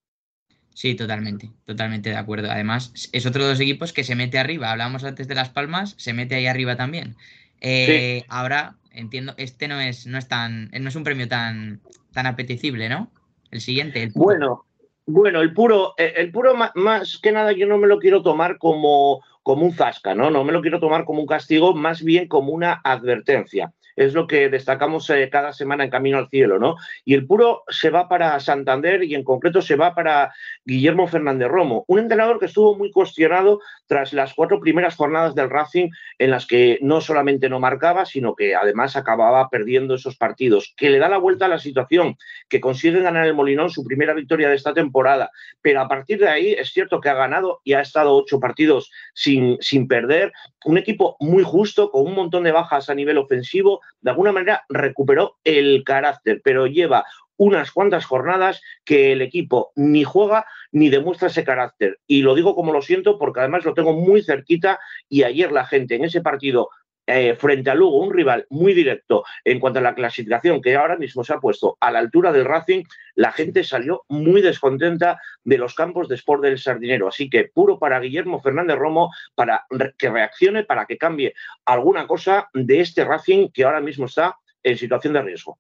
Sí, totalmente, totalmente de acuerdo. Además, es otro de los equipos que se mete arriba. Hablábamos antes de Las Palmas, se mete ahí arriba también. Eh, ahora, entiendo, este no es, no es tan, no es un premio tan, tan apetecible, ¿no? El siguiente, el. Bueno, bueno, el puro, eh, el puro más que nada yo no me lo quiero tomar como, como un zasca, ¿no? No me lo quiero tomar como un castigo, más bien como una advertencia es lo que destacamos eh, cada semana en Camino al Cielo, ¿no? Y el puro se va para Santander y en concreto se va para Guillermo Fernández Romo, un entrenador que estuvo muy cuestionado tras las cuatro primeras jornadas del Racing en las que no solamente no marcaba, sino que además acababa perdiendo esos partidos, que le da la vuelta a la situación, que consigue ganar el Molinón su primera victoria de esta temporada, pero a partir de ahí es cierto que ha ganado y ha estado ocho partidos sin, sin perder, un equipo muy justo, con un montón de bajas a nivel ofensivo, de alguna manera recuperó el carácter, pero lleva unas cuantas jornadas que el equipo ni juega ni demuestra ese carácter. Y lo digo como lo siento porque además lo tengo muy cerquita y ayer la gente en ese partido eh, frente a Lugo, un rival muy directo en cuanto a la clasificación que ahora mismo se ha puesto a la altura del Racing, la gente salió muy descontenta de los campos de Sport del Sardinero. Así que puro para Guillermo Fernández Romo para que reaccione, para que cambie alguna cosa de este Racing que ahora mismo está en situación de riesgo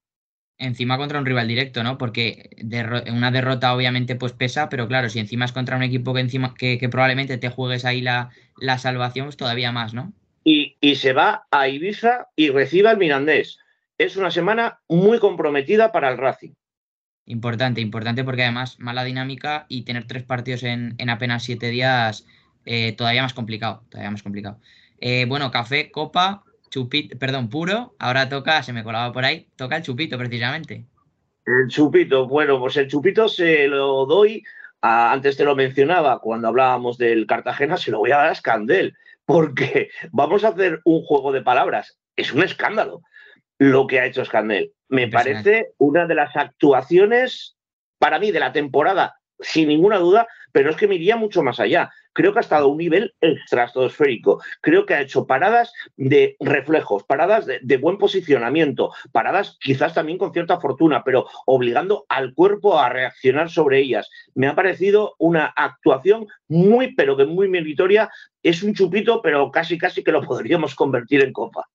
encima contra un rival directo, ¿no? Porque una derrota obviamente pues pesa, pero claro, si encima es contra un equipo que encima que, probablemente te juegues ahí la, la salvación, pues todavía más, ¿no? Y, se va a Ibiza y recibe al Mirandés. Es una semana muy comprometida para el Racing. Importante, importante porque además mala dinámica y tener tres partidos en, apenas siete días eh, todavía más complicado, todavía más complicado. Eh, bueno, café, copa, chupito, perdón, puro, ahora toca, se me colaba por ahí, toca el chupito precisamente. El chupito, bueno, pues el chupito se lo doy, antes te lo mencionaba cuando hablábamos del Cartagena, se lo voy a dar a Scandel porque vamos a hacer un juego de palabras. Es un escándalo lo que ha hecho Scandel. Me parece una de las actuaciones, para mí, de la temporada, sin ninguna duda, pero es que me iría mucho más allá. Creo que ha estado a un nivel estratosférico. Creo que ha hecho paradas de reflejos, paradas de, buen posicionamiento, paradas quizás también con cierta fortuna, pero obligando al cuerpo a reaccionar sobre ellas. Me ha parecido una actuación muy, pero que muy meritoria. Es un chupito, pero casi, casi que lo <laughs> podríamos convertir en copa.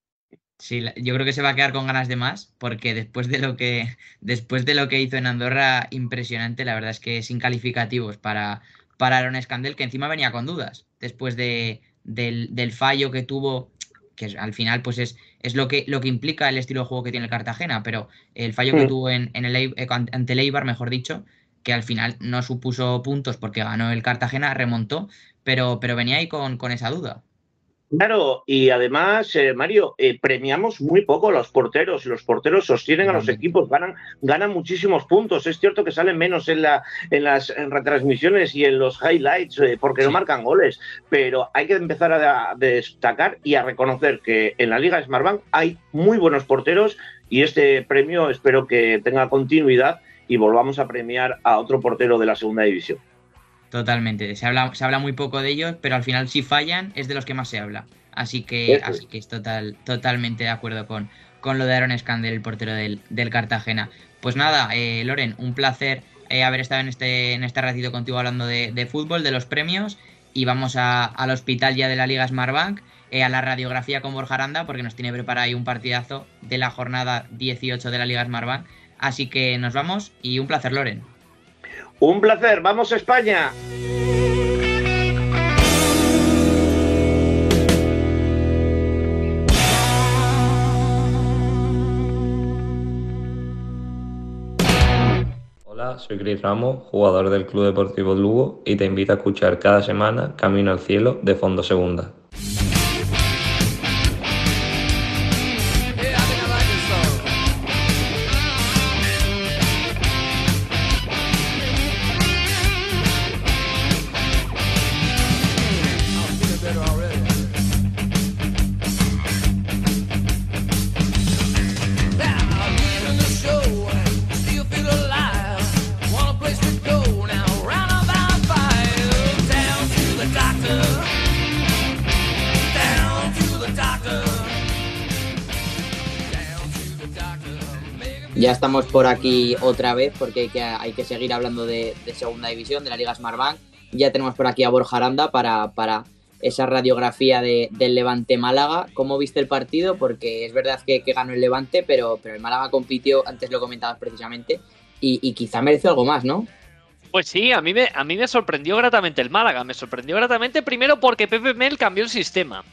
Sí, yo creo que se va a quedar con ganas de más, porque después de lo que, <laughs> después de lo que hizo en Andorra, impresionante, la verdad es que sin calificativos para, para Aaron Scandel, que encima venía con dudas, después de, del, fallo que tuvo, que al final pues es, es lo, que, lo que implica el estilo de juego que tiene el Cartagena, pero el fallo que tuvo en, en el, eh, ante el Eibar, mejor dicho, que al final no supuso puntos porque ganó el Cartagena, remontó, pero, pero venía ahí con, con esa duda. Claro, y además, eh, Mario, eh, premiamos muy poco a los porteros los porteros sostienen a los equipos, ganan, ganan muchísimos puntos. Es cierto que salen menos en, la, en las retransmisiones y en los highlights eh, porque no marcan goles, pero hay que empezar a, destacar y a reconocer que en la Liga Smartbank hay muy buenos porteros y este premio espero que tenga continuidad y volvamos a premiar a otro portero de la segunda división. Totalmente. Se habla, se habla muy poco de ellos, pero al final si fallan es de los que más se habla. Así que, así que es total, totalmente de acuerdo con, con lo de Aaron Scandel, el portero del, Cartagena. Pues nada, eh, Loren, un placer eh, haber estado en este, en este ratito contigo hablando de, fútbol, de los premios. Y vamos al hospital ya de la Liga Smartbank, eh, a la radiografía con Borja Aranda, porque nos tiene preparado ahí un partidazo de la jornada 18 de la Liga Smartbank. Así que nos vamos y un placer, Loren. Un placer, vamos a España. Hola, soy Cris Ramos, jugador del Club Deportivo Lugo y te invito a escuchar cada semana Camino al Cielo de Fondo Segunda. Por aquí otra vez porque hay que, seguir hablando de, segunda división, de la Liga Smartbank. Ya tenemos por aquí a Borja Aranda para, para esa radiografía del Levante Málaga. ¿Cómo viste el partido? Porque es verdad que, ganó el Levante, pero, pero el Málaga compitió, antes lo comentabas precisamente, y, quizá mereció algo más, ¿no? Pues sí, a mí, me, a mí me sorprendió gratamente el Málaga. Me sorprendió gratamente primero porque Pepe Mel cambió el sistema.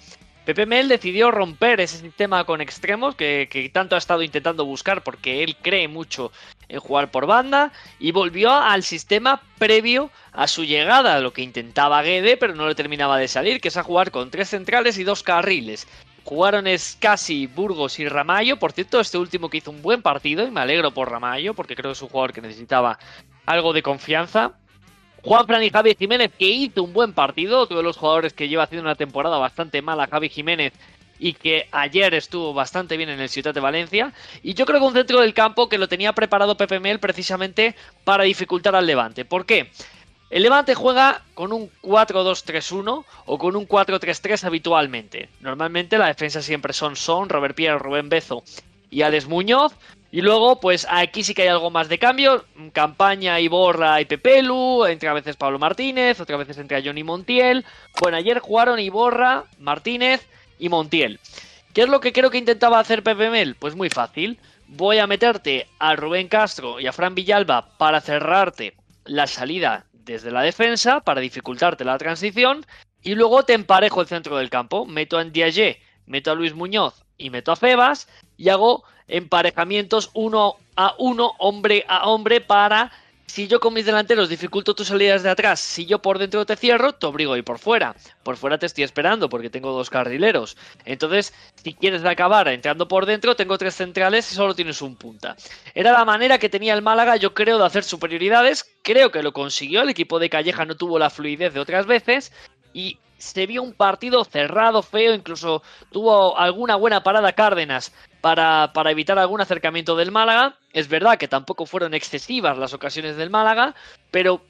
Pepe Mel decidió romper ese sistema con extremos que, tanto ha estado intentando buscar porque él cree mucho en jugar por banda y volvió al sistema previo a su llegada, lo que intentaba Guede pero no le terminaba de salir, que es a jugar con tres centrales y dos carriles. Jugaron Scassi, Burgos y Ramallo. Por cierto, este último que hizo un buen partido y me alegro por Ramallo porque creo que es un jugador que necesitaba algo de confianza. Juan Fran y Javi Jiménez, que hizo un buen partido, otro de los jugadores que lleva haciendo una temporada bastante mala, Javi Jiménez, y que ayer estuvo bastante bien en el Ciudad de Valencia. Y yo creo que un centro del campo que lo tenía preparado Pepe Mel precisamente para dificultar al Levante. ¿Por qué? El Levante juega con un 4-2-3-1 o con un 4-3-3 habitualmente. Normalmente la defensa siempre son Son, Robert Pierre, Rubén Bezo y Alex Muñoz. Y luego, pues aquí sí que hay algo más de cambio. Campaña, Iborra y Pepelu. Entre a veces Pablo Martínez, otras veces entre Johnny Montiel. Bueno, ayer jugaron Iborra, Martínez y Montiel. ¿Qué es lo que creo que intentaba hacer Pepe Mel? Pues muy fácil. Voy a meterte a Rubén Castro y a Fran Villalba para cerrarte la salida desde la defensa, para dificultarte la transición. Y luego te emparejo el centro del campo. Meto a Ndiaye, meto a Luis Muñoz y meto a Febas. Y hago emparejamientos uno a uno, hombre a hombre, para si yo con mis delanteros dificulto tus salidas de atrás, si yo por dentro te cierro, te obligo a ir por fuera. Por fuera te estoy esperando porque tengo dos carrileros. Entonces, si quieres acabar entrando por dentro, tengo tres centrales y solo tienes un punta. Era la manera que tenía el Málaga, yo creo, de hacer superioridades. Creo que lo consiguió. El equipo de Calleja no tuvo la fluidez de otras veces. Y se vio un partido cerrado, feo, incluso tuvo alguna buena parada Cárdenas para, para, evitar algún acercamiento del Málaga. Es verdad que tampoco fueron excesivas las ocasiones del Málaga, pero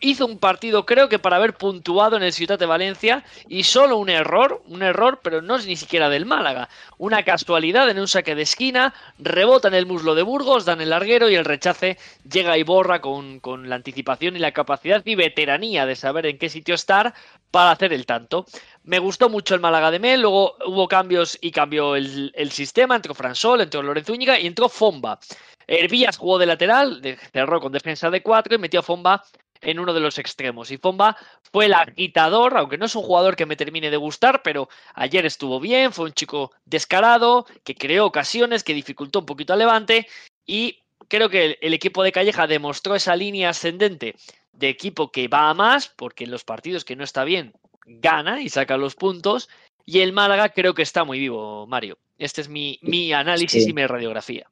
hizo un partido creo que para haber puntuado en el Ciudad de Valencia y solo un error, un error, pero no es ni siquiera del Málaga. Una casualidad en un saque de esquina, rebota en el muslo de Burgos, dan el larguero y el rechace llega y borra con, con la anticipación y la capacidad y veteranía de saber en qué sitio estar para hacer el tanto. Me gustó mucho el Málaga de Mel, luego hubo cambios y cambió el, el sistema, entró Fransol, entró Lorenzo Úñiga y entró Fomba. Hervías jugó de lateral, cerró con defensa de 4 y metió a Fomba en uno de los extremos. Y Fomba fue el agitador, aunque no es un jugador que me termine de gustar, pero ayer estuvo bien, fue un chico descarado, que creó ocasiones, que dificultó un poquito al Levante y creo que el, equipo de Calleja demostró esa línea ascendente de equipo que va a más, porque en los partidos que no está bien gana y saca los puntos. Y el Málaga creo que está muy vivo, Mario. Este es mi, mi análisis y mi radiografía.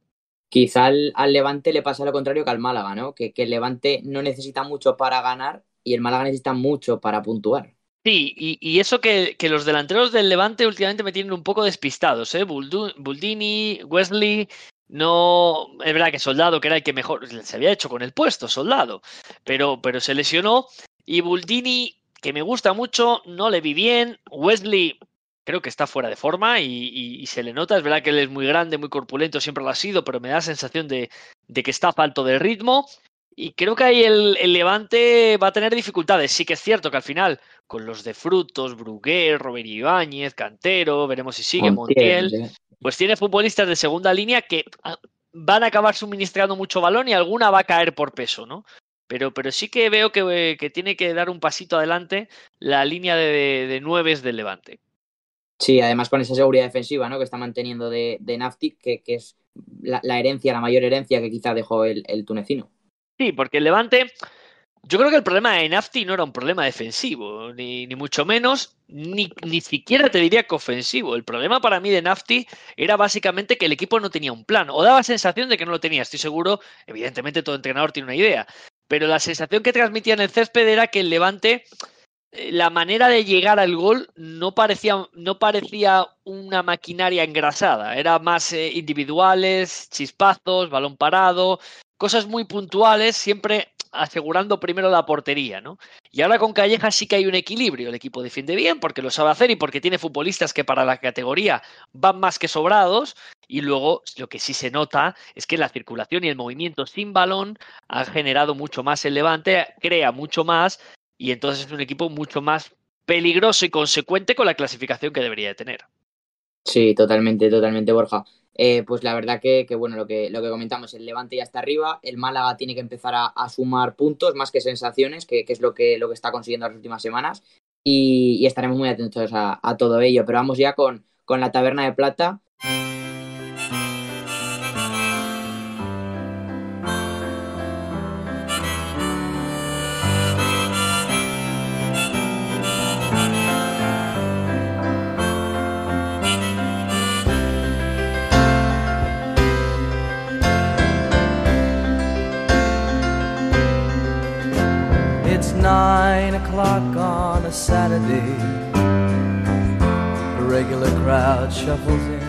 Quizá al, Levante le pasa lo contrario que al Málaga, ¿no? Que, el Levante no necesita mucho para ganar y el Málaga necesita mucho para puntuar. Sí, y, eso que, los delanteros del Levante últimamente me tienen un poco despistados, ¿eh? Buldini, Wesley, no. Es verdad que Soldado, que era el que mejor se había hecho con el puesto, Soldado, pero, pero se lesionó. Y Buldini, que me gusta mucho, no le vi bien. Wesley, creo que está fuera de forma y, se le nota. Es verdad que él es muy grande, muy corpulento, siempre lo ha sido, pero me da la sensación de, que está falto de ritmo. Y creo que ahí el, Levante va a tener dificultades. Sí que es cierto que al final, con los de Frutos, Bruguer, Robert Ibáñez, Cantero, veremos si sigue Montiel, pues tiene futbolistas de segunda línea que ah, van a acabar suministrando mucho balón y alguna va a caer por peso, ¿no? Pero, pero sí que veo que, tiene que dar un pasito adelante la línea de, de nueves del Levante. Sí, además con esa seguridad defensiva ¿no? que está manteniendo de, de Naftic, que, es la, herencia, la mayor herencia que quizá dejó el, tunecino. Sí, porque el Levante, yo creo que el problema de Nafti no era un problema defensivo, ni, ni mucho menos, ni, ni, siquiera te diría que ofensivo. El problema para mí de Nafti era básicamente que el equipo no tenía un plan, o daba sensación de que no lo tenía. Estoy seguro, evidentemente todo entrenador tiene una idea, pero la sensación que transmitía en el césped era que el Levante la manera de llegar al gol no parecía, no parecía una maquinaria engrasada, era más eh, individuales, chispazos, balón parado, cosas muy puntuales, siempre asegurando primero la portería, ¿no? Y ahora con Calleja sí que hay un equilibrio. El equipo defiende bien porque lo sabe hacer y porque tiene futbolistas que para la categoría van más que sobrados. Y luego lo que sí se nota es que la circulación y el movimiento sin balón ha generado mucho más el levante, crea mucho más y entonces es un equipo mucho más peligroso y consecuente con la clasificación que debería de tener. Sí, totalmente, totalmente, Borja. Eh, pues la verdad que, bueno, lo que, lo que comentamos, el Levante ya está arriba, el Málaga tiene que empezar a, sumar puntos más que sensaciones, que, es lo que, lo que está consiguiendo las últimas semanas, y, estaremos muy atentos a, a, todo ello. Pero vamos ya con, con la Taberna de Plata.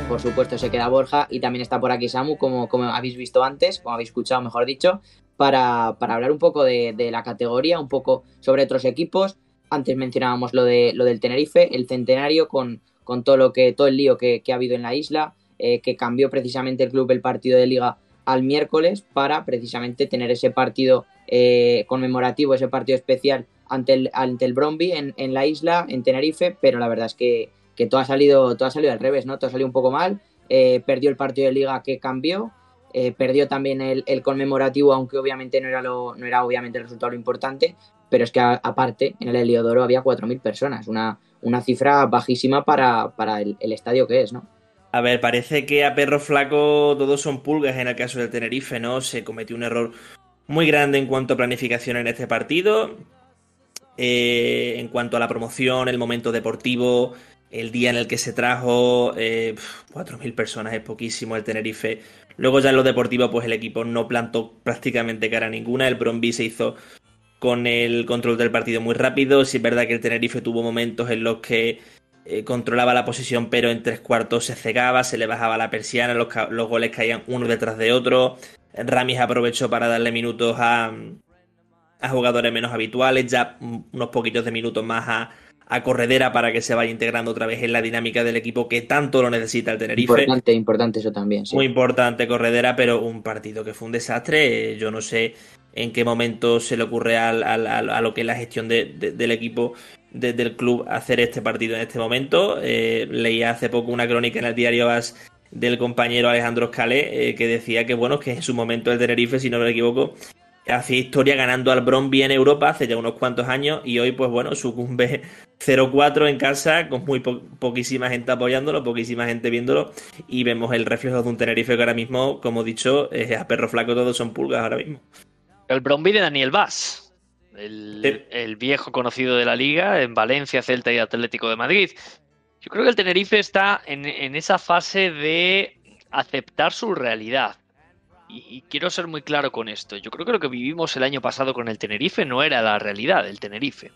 Por supuesto se queda Borja y también está por aquí Samu, como, como habéis visto antes, como habéis escuchado mejor dicho, para, hablar un poco de, la categoría, un poco sobre otros equipos. Antes mencionábamos lo, de, lo del Tenerife, el centenario, con, con todo, lo que, todo el lío que, ha habido en la isla, eh, que cambió precisamente el club el partido de liga al miércoles para precisamente tener ese partido eh, conmemorativo, ese partido especial ante el, ante el Bromby en, en, la isla, en Tenerife, pero la verdad es que, que, todo, ha salido, todo ha salido al revés, ¿no? Todo ha salido un poco mal. Eh, perdió el partido de liga que cambió, eh, perdió también el, el, conmemorativo, aunque obviamente no era, lo, no era obviamente el resultado lo importante, pero es que aparte en el Heliodoro había 4.000 personas, una, una cifra bajísima para, para el, estadio que es, ¿no? A ver, parece que a perro flaco todos son pulgas en el caso del Tenerife, ¿no? Se cometió un error muy grande en cuanto a planificación en este partido. Eh, en cuanto a la promoción, el momento deportivo, el día en el que se trajo, eh, 4.000 personas es poquísimo el Tenerife. Luego ya en lo deportivo, pues el equipo no plantó prácticamente cara ninguna. El Bromby se hizo con el control del partido muy rápido. Sí es verdad que el Tenerife tuvo momentos en los que eh, controlaba la posición, pero en tres cuartos se cegaba, se le bajaba la persiana, los, los goles caían uno detrás de otro. Ramis aprovechó para darle minutos a, a jugadores menos habituales, ya unos poquitos de minutos más a, Corredera para que se vaya integrando otra vez en la dinámica del equipo que tanto lo necesita el Tenerife. Importante, importante eso también. Muy importante Corredera, pero un partido que fue un desastre. Yo no sé en qué momento se le ocurre a lo que es la gestión del equipo desde el club hacer este partido en este momento. Eh, leía hace poco una crónica en el diario As del compañero Alejandro Scalé eh, que decía que bueno que en su momento el Tenerife, si no me equivoco, hacía historia ganando al Bromby en Europa hace ya unos cuantos años y hoy pues bueno sucumbe <laughs> 0-4 en casa con muy poquísima gente apoyándolo, poquísima gente viéndolo y vemos el reflejo de un Tenerife que ahora mismo, como dicho, a perro flaco todos son pulgas ahora mismo. El Bromby de Daniel Vaz, el, viejo conocido de la liga en Valencia, Celta y Atlético de Madrid. Yo creo que el Tenerife está en esa fase de aceptar su realidad y, quiero ser muy claro con esto. Yo creo que lo que vivimos el año pasado con el Tenerife no era la realidad del Tenerife.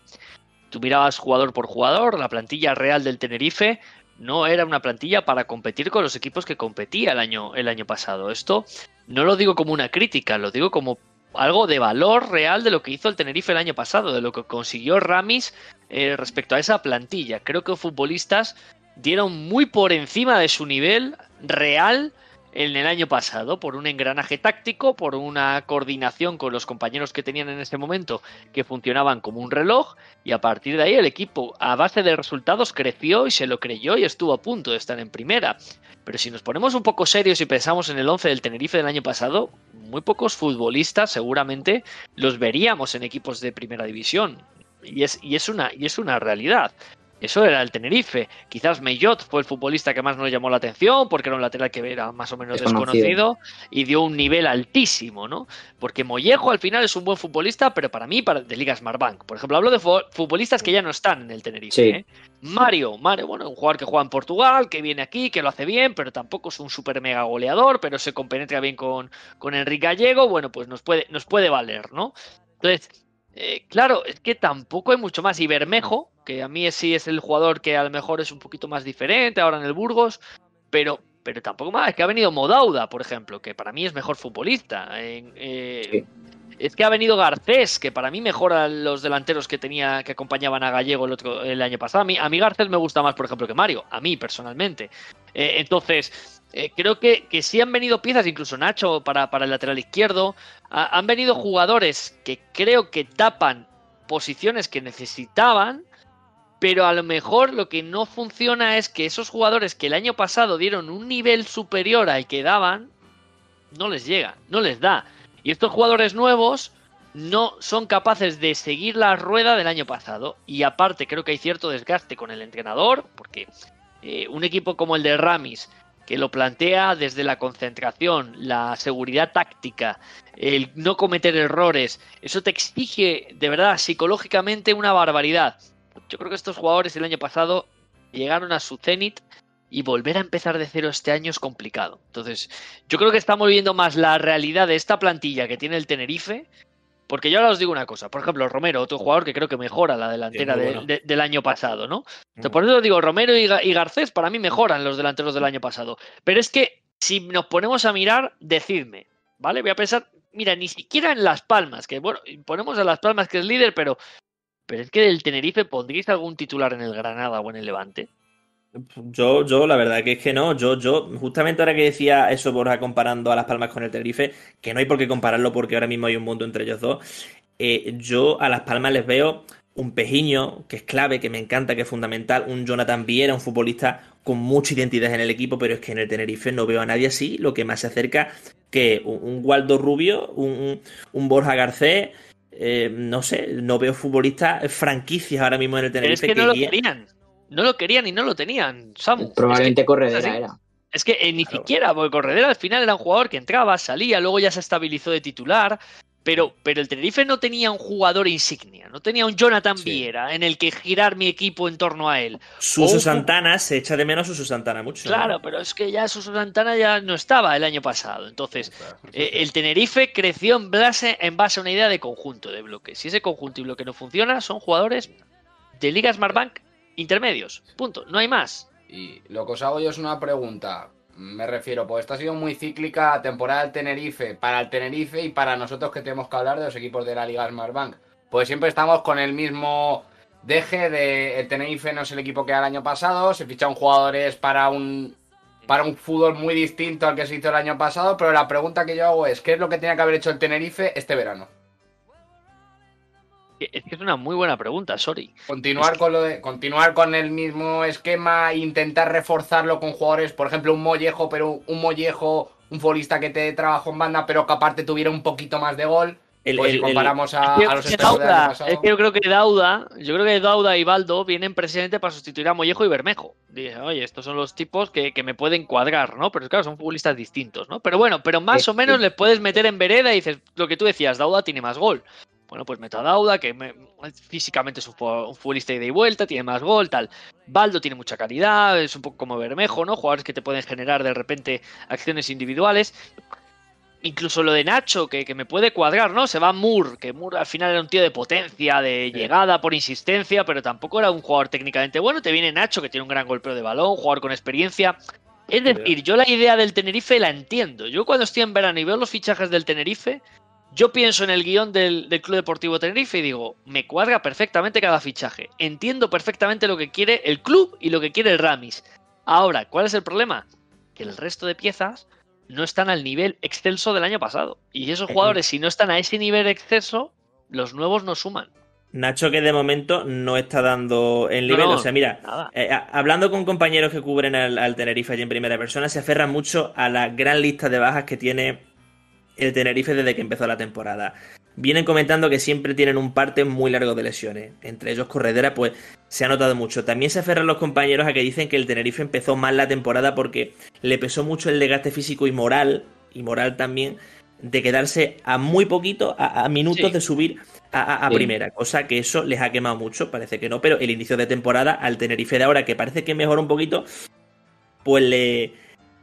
Tú mirabas jugador por jugador, la plantilla real del Tenerife no era una plantilla para competir con los equipos que competía el año, el año pasado. Esto no lo digo como una crítica, lo digo como algo de valor real de lo que hizo el Tenerife el año pasado, de lo que consiguió Ramis eh, respecto a esa plantilla. Creo que futbolistas dieron muy por encima de su nivel real en el año pasado por un engranaje táctico, por una coordinación con los compañeros que tenían en ese momento que funcionaban como un reloj y a partir de ahí el equipo a base de resultados creció y se lo creyó y estuvo a punto de estar en primera. Pero si nos ponemos un poco serios y pensamos en el 11 del Tenerife del año pasado, muy pocos futbolistas seguramente los veríamos en equipos de primera división. Y es, y es, una, y es una realidad. Eso era el Tenerife. Quizás Mellot fue el futbolista que más nos llamó la atención porque era un lateral que era más o menos desconocido, y dio un nivel altísimo, ¿no? Porque Mollejo al final es un buen futbolista, pero para mí para, de Liga Smartbank. Por ejemplo, hablo de futbolistas que ya no están en el Tenerife. ¿eh? Mario, Mario, bueno, un jugador que juega en Portugal, que viene aquí, que lo hace bien, pero tampoco es un super mega goleador, pero se compenetra bien con, con Enrique Gallego, bueno, pues nos puede, nos puede valer, ¿no? Entonces, eh, claro, es que tampoco hay mucho más. Y Bermejo, que a mí sí es el jugador que a lo mejor es un poquito más diferente ahora en el Burgos, pero, pero tampoco más. Es que ha venido Modauda, por ejemplo, que para mí es mejor futbolista. Eh, es que ha venido Garcés, que para mí mejora los delanteros que tenía que acompañaban a Gallego el, otro, el año pasado. A mí, a mí Garcés me gusta más, por ejemplo, que Mario, a mí personalmente. Eh, entonces, eh, creo que, que, sí han venido piezas, incluso Nacho para, para el lateral izquierdo. han venido jugadores que creo que tapan posiciones que necesitaban pero a lo mejor lo que no funciona es que esos jugadores que el año pasado dieron un nivel superior al que daban, no les llega, no les da. Y estos jugadores nuevos no son capaces de seguir la rueda del año pasado. Y aparte creo que hay cierto desgaste con el entrenador, porque eh, un equipo como el de Ramis, que lo plantea desde la concentración, la seguridad táctica, el no cometer errores, eso te exige de verdad psicológicamente una barbaridad. Yo creo que estos jugadores el año pasado llegaron a su cenit y volver a empezar de cero este año es complicado. Entonces, yo creo que estamos viendo más la realidad de esta plantilla que tiene el Tenerife. Porque yo ahora os digo una cosa, por ejemplo, Romero, otro jugador que creo que mejora la delantera del año pasado, ¿no? Mm. por eso digo, Romero y, y Garcés para mí mejoran los delanteros del año pasado. Pero es que si nos ponemos a mirar, decidme, ¿vale? Voy a pensar, mira, ni siquiera en Las Palmas, que bueno, ponemos a Las Palmas que es líder, pero pero es que del Tenerife, ¿pondríais algún titular en el Granada o en el Levante? Yo, yo, la verdad que es que no. Yo, yo, justamente ahora que decía eso, Borja, comparando a Las Palmas con el Tenerife, que no hay por qué compararlo porque ahora mismo hay un mundo entre ellos dos. Eh, yo a Las Palmas les veo un Pejiño, que es clave, que me encanta, que es fundamental, un Jonathan Viera, un futbolista con mucha identidad en el equipo, pero es que en el Tenerife no veo a nadie así, lo que más se acerca que un, Waldo Rubio, un, un Borja Garcés, eh, no sé, no veo futbolistas franquicias ahora mismo en el Tenerife. Pero es que, no lo querían. No lo querían y no lo tenían, Samu. Probablemente Corredera era. Es que eh, ni siquiera, porque Corredera al final era un jugador que entraba, salía, luego ya se estabilizó de titular. Pero, pero el Tenerife no tenía un jugador insignia, no tenía un Jonathan Viera en el que girar mi equipo en torno a él. Suso Santana, se echa de menos Suso Santana mucho. Claro, pero es que ya Suso Santana ya no estaba el año pasado. Entonces, eh, el Tenerife creció en base, en base a una idea de conjunto de bloque. Si ese conjunto y bloque no funciona, son jugadores de Liga Smartbank intermedios. Punto, no hay más. Y lo que os hago yo es una pregunta. Me refiero, pues esta ha sido muy cíclica temporada del Tenerife, para el Tenerife y para nosotros que tenemos que hablar de los equipos de la Liga Smartbank. Pues siempre estamos con el mismo deje de el Tenerife no es el equipo que era el año pasado, se fichan jugadores para un para un fútbol muy distinto al que se hizo el año pasado, pero la pregunta que yo hago es, ¿qué es lo que tenía que haber hecho el Tenerife este verano? Es que es una muy buena pregunta, sorry. Continuar con lo de, continuar con el mismo esquema, intentar reforzarlo con jugadores, por ejemplo, un mollejo, pero un mollejo, un futbolista que te trabajó en banda, pero que aparte tuviera un poquito más de gol. pues si comparamos a, los es Es que yo creo que Dauda, yo creo que Dauda y Baldo vienen precisamente para sustituir a Mollejo y Bermejo. Dije, oye, estos son los tipos que, me pueden cuadrar, ¿no? Pero claro, son futbolistas distintos, ¿no? Pero bueno, pero más o menos les puedes meter en vereda y dices, lo que tú decías, Dauda tiene más gol. Bueno, pues meto a Dauda, que físicamente es un, futbolista de ida y vuelta, tiene más gol, tal. Baldo tiene mucha calidad, es un poco como Bermejo, ¿no? Jugadores que te pueden generar de repente acciones individuales. Incluso lo de Nacho, que, me puede cuadrar, ¿no? Se va Moore, que Moore al final era un tío de potencia, de llegada, por insistencia, pero tampoco era un jugador técnicamente bueno. Te viene Nacho, que tiene un gran golpeo de balón, jugador con experiencia. Es decir, yo la idea del Tenerife la entiendo. Yo cuando estoy en verano y veo los fichajes del Tenerife, yo pienso en el guion del, Club Deportivo Tenerife y digo, me cuadra perfectamente cada fichaje. Entiendo perfectamente lo que quiere el club y lo que quiere el Ramis. Ahora, ¿cuál es el problema? Que el resto de piezas no están al nivel excelso del año pasado. Y esos jugadores, si no están a ese nivel exceso, los nuevos no suman. Nacho que de momento no está dando el nivel. o sea, mira, eh, hablando con compañeros que cubren al, al, Tenerife allí en primera persona, se aferran mucho a la gran lista de bajas que tiene el Tenerife desde que empezó la temporada. Vienen comentando que siempre tienen un parte muy largo de lesiones. Entre ellos Corredera, pues se ha notado mucho. También se aferran los compañeros a que dicen que el Tenerife empezó mal la temporada porque le pesó mucho el desgaste físico y moral, y moral también, de quedarse a muy poquito, a, minutos de subir a, primera. Cosa que eso les ha quemado mucho, parece que no, pero el inicio de temporada al Tenerife de ahora, que parece que mejora un poquito, pues le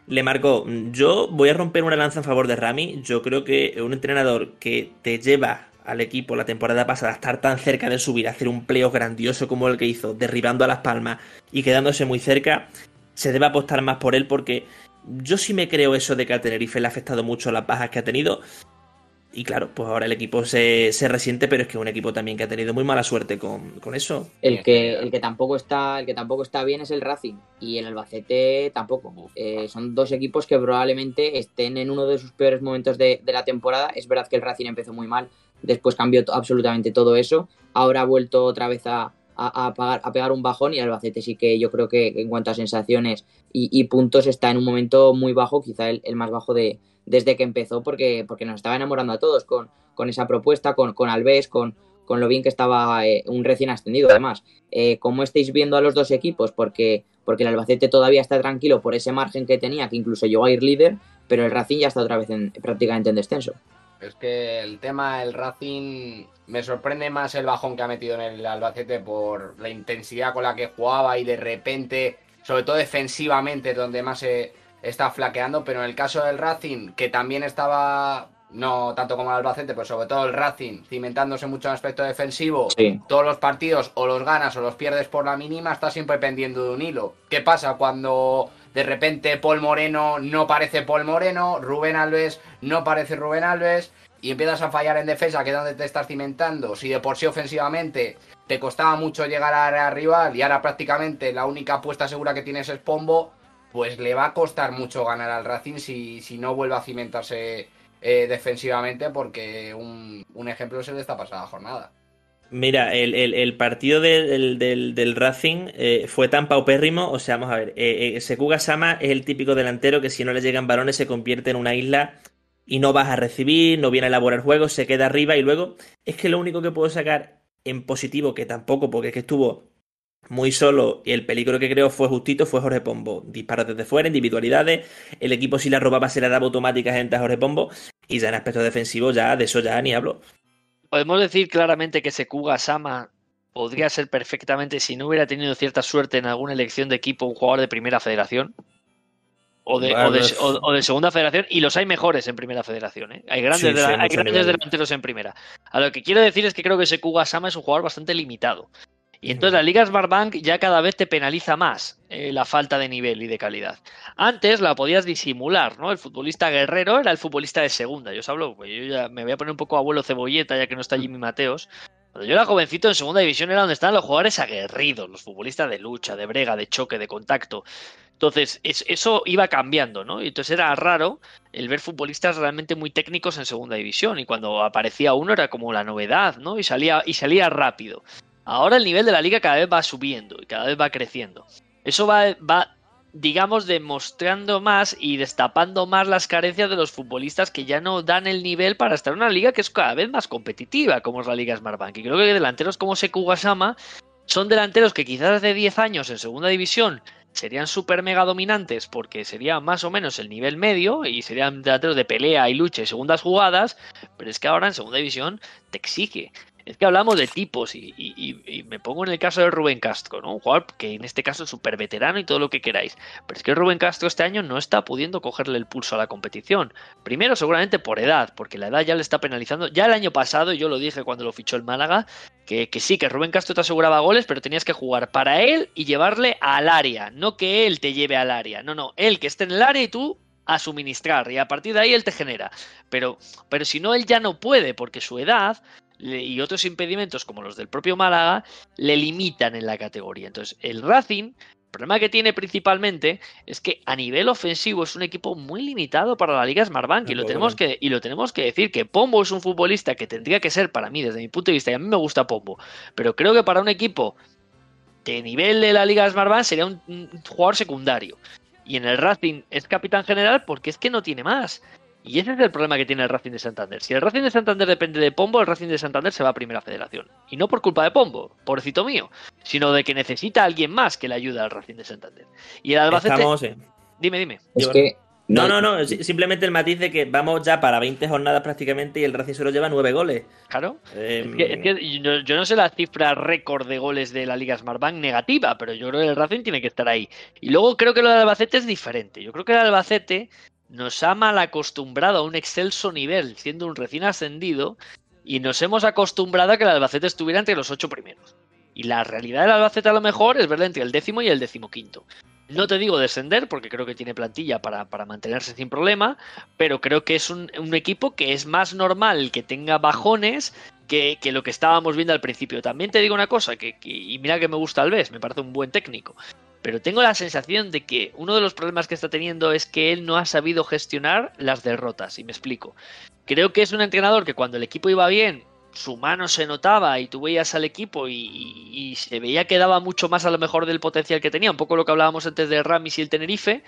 le marcó. Yo voy a romper una lanza en favor de Rami. Yo creo que un entrenador que te lleva al equipo la temporada pasada a estar tan cerca de subir, a hacer un pleo grandioso como el que hizo, derribando a Las Palmas y quedándose muy cerca, se debe apostar más por él porque Yo sí me creo eso de que a Tenerife le ha afectado mucho las bajas que ha tenido. Y claro, pues ahora el equipo se, resiente, pero es que un equipo también que ha tenido muy mala suerte con, eso. El que, el que tampoco está, el que tampoco está bien es el Racing y el Albacete tampoco. Eh, son dos equipos que probablemente estén en uno de sus peores momentos de, la temporada. Es verdad que el Racing empezó muy mal, después cambió absolutamente todo eso. Ahora ha vuelto otra vez a, a, pegar un bajón y el Albacete sí que yo creo que en cuanto a sensaciones y, puntos está en un momento muy bajo, quizá el más bajo de, desde que empezó porque, porque nos estaba enamorando a todos con, con esa propuesta, con, con Alves, con, con lo bien que estaba eh, un recién ascendido además. Eh, ¿Cómo estáis viendo a los dos equipos? Porque, porque el Albacete todavía está tranquilo por ese margen que tenía, que incluso llegó a ir líder, pero el Racing ya está otra vez en, prácticamente en descenso. Es que el tema del Racing me sorprende más el bajón que ha metido en el Albacete por la intensidad con la que jugaba y de repente, sobre todo defensivamente, donde más se está flaqueando, pero en el caso del Racing, que también estaba, no tanto como el Albacete, pero sobre todo el Racing, cimentándose mucho en aspecto defensivo, todos los partidos o los ganas o los pierdes por la mínima, está siempre pendiendo de un hilo. ¿Qué pasa cuando de repente Paul Moreno no parece Paul Moreno, Rubén Alves no parece Rubén Alves? Y empiezas a fallar en defensa, que es donde te estás cimentando. Si de por sí ofensivamente te costaba mucho llegar a, rival y ahora prácticamente la única apuesta segura que tienes es Pombo, pues le va a costar mucho ganar al Racing si, si no vuelve a cimentarse eh, defensivamente, porque un, ejemplo es el de esta pasada jornada. Mira, el, partido del, Racing eh, fue tan paupérrimo, o sea, vamos a ver, eh, Sekuga Sama es el típico delantero que si no le llegan balones se convierte en una isla y no vas a recibir, no viene a elaborar juegos, se queda arriba y luego es que lo único que puedo sacar en positivo, que tampoco, porque es que estuvo muy solo y el peligro que creo fue justito fue Jorge Pombo. Disparos desde fuera, individualidades, el equipo si la robaba se le daba automáticamente a Jorge Pombo y ya en aspecto defensivo ya de eso ya ni hablo. Podemos decir claramente que Sekuga Sama podría ser perfectamente, si no hubiera tenido cierta suerte en alguna elección de equipo, un jugador de primera federación. O de, o, de, segunda federación, y los hay mejores en primera federación. ¿eh? Hay grandes, delanteros en primera. A lo que quiero decir es que creo que Sekuga Sama es un jugador bastante limitado. Y entonces la Liga Smartbank ya cada vez te penaliza más eh, la falta de nivel y de calidad. Antes la podías disimular, ¿no? El futbolista guerrero era el futbolista de segunda. Yo os hablo, pues yo ya me voy a poner un poco abuelo cebolleta ya que no está Jimmy Mateos. Cuando yo era jovencito en segunda división era donde estaban los jugadores aguerridos, los futbolistas de lucha, de brega, de choque, de contacto. Entonces, eso iba cambiando, ¿no? Y entonces era raro el ver futbolistas realmente muy técnicos en segunda división. Y cuando aparecía uno era como la novedad, ¿no? Y salía, y salía rápido. Ahora el nivel de la liga cada vez va subiendo y cada vez va creciendo. Eso va, va, digamos, demostrando más y destapando más las carencias de los futbolistas que ya no dan el nivel para estar en una liga que es cada vez más competitiva, como es la Liga Smartbank. Y creo que delanteros como Seku Gasama son delanteros que quizás hace 10 años en segunda división serían súper mega dominantes porque sería más o menos el nivel medio y serían delanteros de pelea y lucha y segundas jugadas, pero es que ahora en segunda división te exige es que hablamos de tipos y, me pongo en el caso de Rubén Castro, ¿no? Un jugador que en este caso es súper veterano y todo lo que queráis. Pero es que Rubén Castro este año no está pudiendo cogerle el pulso a la competición. Primero, seguramente por edad, porque la edad ya le está penalizando. Ya el año pasado, yo lo dije cuando lo fichó el Málaga, que, que sí, que Rubén Castro te aseguraba goles, pero tenías que jugar para él y llevarle al área. No que él te lleve al área. No, no, él que esté en el área y tú a suministrar y a partir de ahí él te genera. Pero, pero si no, él ya no puede porque su edad y otros impedimentos como los del propio Málaga le limitan en la categoría. Entonces, el Racing, el problema que tiene principalmente es que a nivel ofensivo es un equipo muy limitado para la Liga Smartbank y lo tenemos que y lo tenemos que decir que Pombo es un futbolista que tendría que ser para mí desde mi punto de vista y a mí me gusta Pombo, pero creo que para un equipo de nivel de la Liga Smartbank sería un jugador secundario. Y en el Racing es capitán general porque es que no tiene más. Y ese es el problema que tiene el Racing de Santander. Si el Racing de Santander depende de Pombo, el Racing de Santander se va a Primera Federación. Y no por culpa de Pombo, pobrecito mío, sino de que necesita a alguien más que le ayude al Racing de Santander. Y el Albacete... Dime, dime. Es que... No, no, no, simplemente el matiz de que vamos ya para 20 jornadas prácticamente y el Racing solo lleva 9 goles. Claro. Em, es que, yo, no sé la cifra récord de goles de la Liga Smartbank negativa, pero yo creo que el Racing tiene que estar ahí. Y luego creo que lo del Albacete es diferente. Yo creo que el Albacete nos ha mal acostumbrado a un excelso nivel, siendo un recién ascendido, y nos hemos acostumbrado a que el Albacete estuviera entre los ocho primeros. Y la realidad del Albacete a lo mejor es verla entre el décimo y el decimoquinto. No te digo descender, porque creo que tiene plantilla para, mantenerse sin problema, pero creo que es un, equipo que es más normal que tenga bajones que, lo que estábamos viendo al principio. También te digo una cosa, que, y mira que me gusta Alves, me parece un buen técnico, pero tengo la sensación de que uno de los problemas que está teniendo es que él no ha sabido gestionar las derrotas, y me explico. Creo que es un entrenador que cuando el equipo iba bien su mano se notaba y tú veías al equipo y, se veía que daba mucho más a lo mejor del potencial que tenía, un poco lo que hablábamos antes de Ramis y el Tenerife.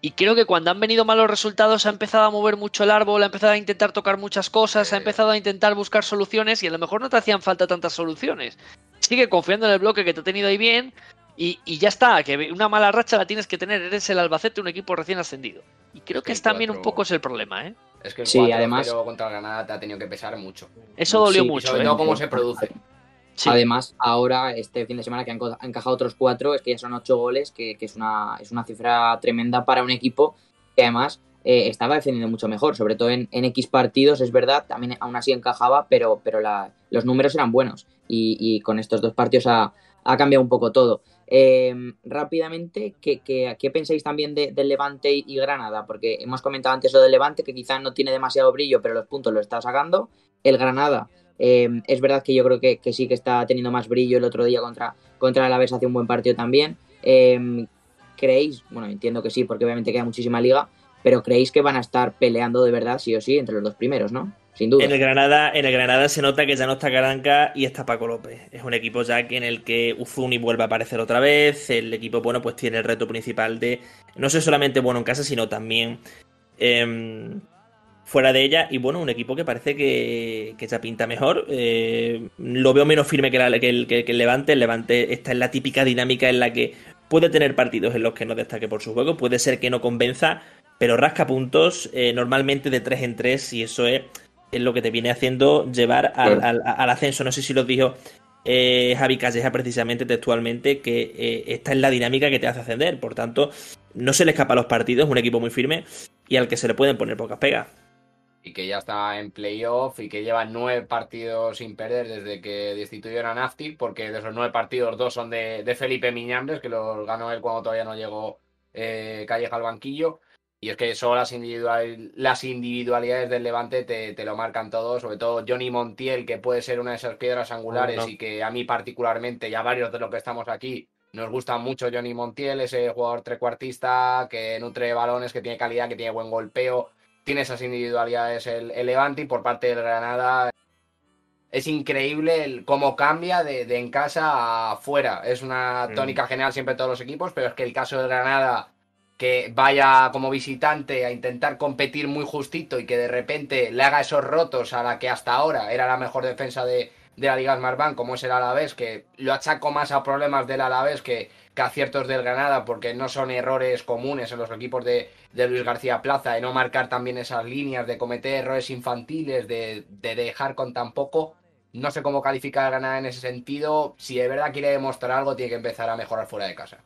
Y creo que cuando han venido malos resultados ha empezado a mover mucho el árbol, ha empezado a intentar tocar muchas cosas, ha empezado a intentar buscar soluciones y a lo mejor no te hacían falta tantas soluciones. Sigue confiando en el bloque que te ha tenido ahí bien y, ya está, que una mala racha la tienes que tener, eres el Albacete, un equipo recién ascendido. Y creo que es también un poco es el problema, ¿eh? Es que el sí, además, contra el Granada te ha tenido que pesar mucho. Eso dolió mucho. Sobre ¿eh? cómo se produce. Además, ahora, este fin de semana que han encajado otros cuatro, es que ya son ocho goles, que, es, una, es una cifra tremenda para un equipo que además eh, estaba defendiendo mucho mejor, sobre todo en, X partidos, es verdad, también aún así encajaba, pero, pero los números eran buenos y, con estos dos partidos ha, ha cambiado un poco todo. Eh, rápidamente, ¿qué, qué, pensáis también de, del Levante y Granada? Porque hemos comentado antes lo del Levante, que quizás no tiene demasiado brillo, pero los puntos lo está sacando. El Granada, eh, es verdad que yo creo que, sí que está teniendo más brillo el otro día contra, contra el Alavés, hace un buen partido también. Eh, ¿Creéis? Bueno, entiendo que sí, porque obviamente queda muchísima liga, pero ¿creéis que van a estar peleando de verdad, sí o sí, entre los dos primeros, no? En el Granada, en el Granada se nota que ya no está Caranca y está Paco López. Es un equipo ya que en el que Uzuni vuelve a aparecer otra vez. El equipo, bueno, pues tiene el reto principal de no ser solamente bueno en casa, sino también em, fuera de ella. Y bueno, un equipo que parece que, que ya pinta mejor. Eh, lo veo menos firme que, el, que, el, Levante. El Levante está en la típica dinámica en la que puede tener partidos en los que no destaque por su juego. Puede ser que no convenza, pero rasca puntos eh, normalmente de 3 en 3 y eso es es lo que te viene haciendo llevar al, ascenso. No sé si lo dijo eh, Javi Calleja precisamente textualmente, que eh, esta es la dinámica que te hace ascender. Por tanto, no se le escapa a los partidos, es un equipo muy firme y al que se le pueden poner pocas pegas. Y que ya está en playoff y que lleva nueve partidos sin perder desde que destituyeron a Nafti, porque de esos nueve partidos dos son de, Felipe Miñambres, que los ganó él cuando todavía no llegó eh, Calleja al banquillo. Y es que solo las, las individualidades del Levante te, lo marcan todo, sobre todo Johnny Montiel, que puede ser una de esas piedras angulares y que a mí particularmente, y a varios de los que estamos aquí, nos gusta mucho Johnny Montiel, ese jugador trecuartista que nutre balones, que tiene calidad, que tiene buen golpeo, tiene esas individualidades el, Levante y por parte del Granada es increíble el, cómo cambia de, de, en casa a afuera. Es una mm. tónica general siempre de todos los equipos, pero es que el caso del Granada que vaya como visitante a intentar competir muy justito y que de repente le haga esos rotos a la que hasta ahora era la mejor defensa de, la Liga Smartbank, como es el Alavés, que lo achaco más a problemas del Alavés que, que a ciertos del Granada, porque no son errores comunes en los equipos de, Luis García Plaza, de no marcar también esas líneas, de cometer errores infantiles, de, de dejar con tan poco. No sé cómo calificar a Granada en ese sentido. Si de verdad quiere demostrar algo, tiene que empezar a mejorar fuera de casa.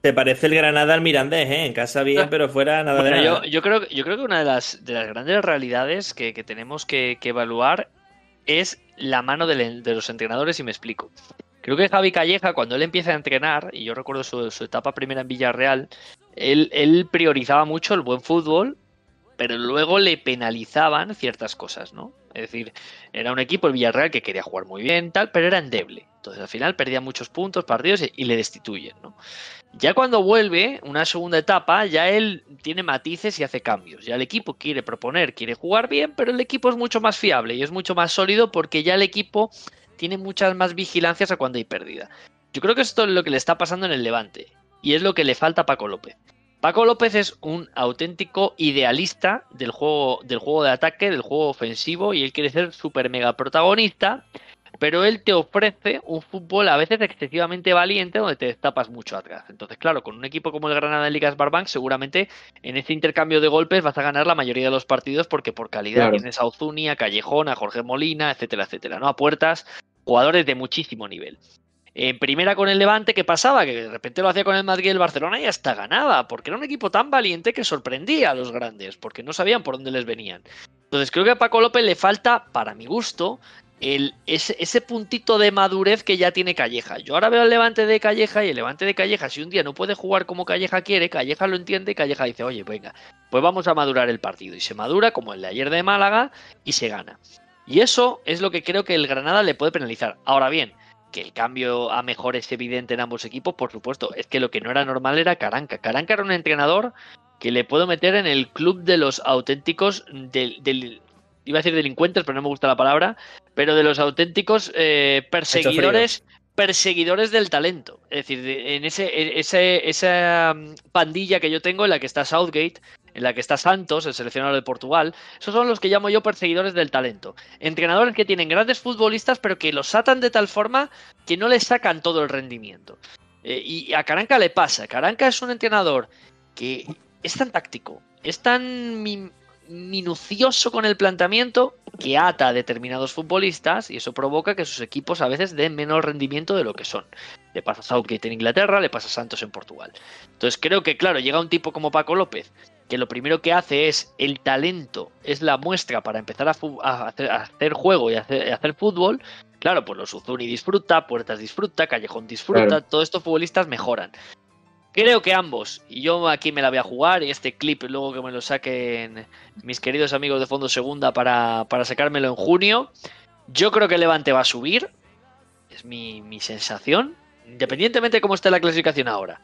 Te parece el Granada al Mirandés, ¿eh? En casa bien, ah. pero fuera nada de nada. Yo, creo, yo creo que una de las, de las grandes realidades que, tenemos que, evaluar es la mano de, los entrenadores y me explico. Creo que Javi Calleja, cuando él empieza a entrenar, y yo recuerdo su, su etapa primera en Villarreal, él, él, priorizaba mucho el buen fútbol, pero luego le penalizaban ciertas cosas, ¿no? Es decir, era un equipo, el Villarreal, que quería jugar muy bien, tal, pero era endeble. Entonces al final perdía muchos puntos, partidos y le destituyen, ¿no? Ya cuando vuelve, una segunda etapa, ya él tiene matices y hace cambios. Ya el equipo quiere proponer, quiere jugar bien, pero el equipo es mucho más fiable y es mucho más sólido porque ya el equipo tiene muchas más vigilancias a cuando hay pérdida. Yo creo que esto es lo que le está pasando en el Levante y es lo que le falta a Paco López. Paco López es un auténtico idealista del juego, del juego de ataque, del juego ofensivo y él quiere ser súper mega protagonista pero él te ofrece un fútbol a veces excesivamente valiente donde te destapas mucho atrás. Entonces, claro, con un equipo como el Granada en Ligas Barbank, seguramente en ese intercambio de golpes vas a ganar la mayoría de los partidos porque por calidad tienes a Ozuni, a Callejón, a Jorge Molina, etcétera, etcétera, ¿no? A puertas, jugadores de muchísimo nivel. En primera con el Levante, ¿qué pasaba? Que de repente lo hacía con el Madrid y el Barcelona y hasta ganaba, porque era un equipo tan valiente que sorprendía a los grandes, porque no sabían por dónde les venían. Entonces creo que a Paco López le falta, para mi gusto, el, ese, puntito de madurez que ya tiene Calleja. Yo ahora veo el levante de Calleja y el levante de Calleja, si un día no puede jugar como Calleja quiere, Calleja lo entiende y Calleja dice, oye, venga, pues vamos a madurar el partido. Y se madura como el de ayer de Málaga y se gana. Y eso es lo que creo que el Granada le puede penalizar. Ahora bien, que el cambio a mejor es evidente en ambos equipos, por supuesto. Es que lo que no era normal era Caranca. Caranca era un entrenador que le puedo meter en el club de los auténticos del, iba a decir delincuentes, pero no me gusta la palabra, pero de los auténticos eh, perseguidores perseguidores del talento. Es decir, en ese, ese, esa mm, pandilla que yo tengo en la que está Southgate, en la que está Santos, el seleccionador de Portugal, esos son los que llamo yo perseguidores del talento. Entrenadores que tienen grandes futbolistas, pero que los atan de tal forma que no les sacan todo el rendimiento. Eh, y a Caranca le pasa. Caranca es un entrenador que es tan táctico, es tan minucioso con el planteamiento que ata a determinados futbolistas y eso provoca que sus equipos a veces den menos rendimiento de lo que son. Le pasa a Southgate en Inglaterra, le pasa a Santos en Portugal. Entonces creo que, claro, llega un tipo como Paco López, que lo primero que hace es el talento, es la muestra para empezar a, hacer, juego y hacer, hacer, fútbol. Claro, pues los Uzuni disfruta, Puertas disfruta, Callejón disfruta, todos estos futbolistas mejoran. Creo que ambos, y yo aquí me la voy a jugar, y este clip luego que me lo saquen mis queridos amigos de Fondo Segunda para, sacármelo en junio, yo creo que el Levante va a subir, es mi, sensación, independientemente de cómo esté la clasificación ahora.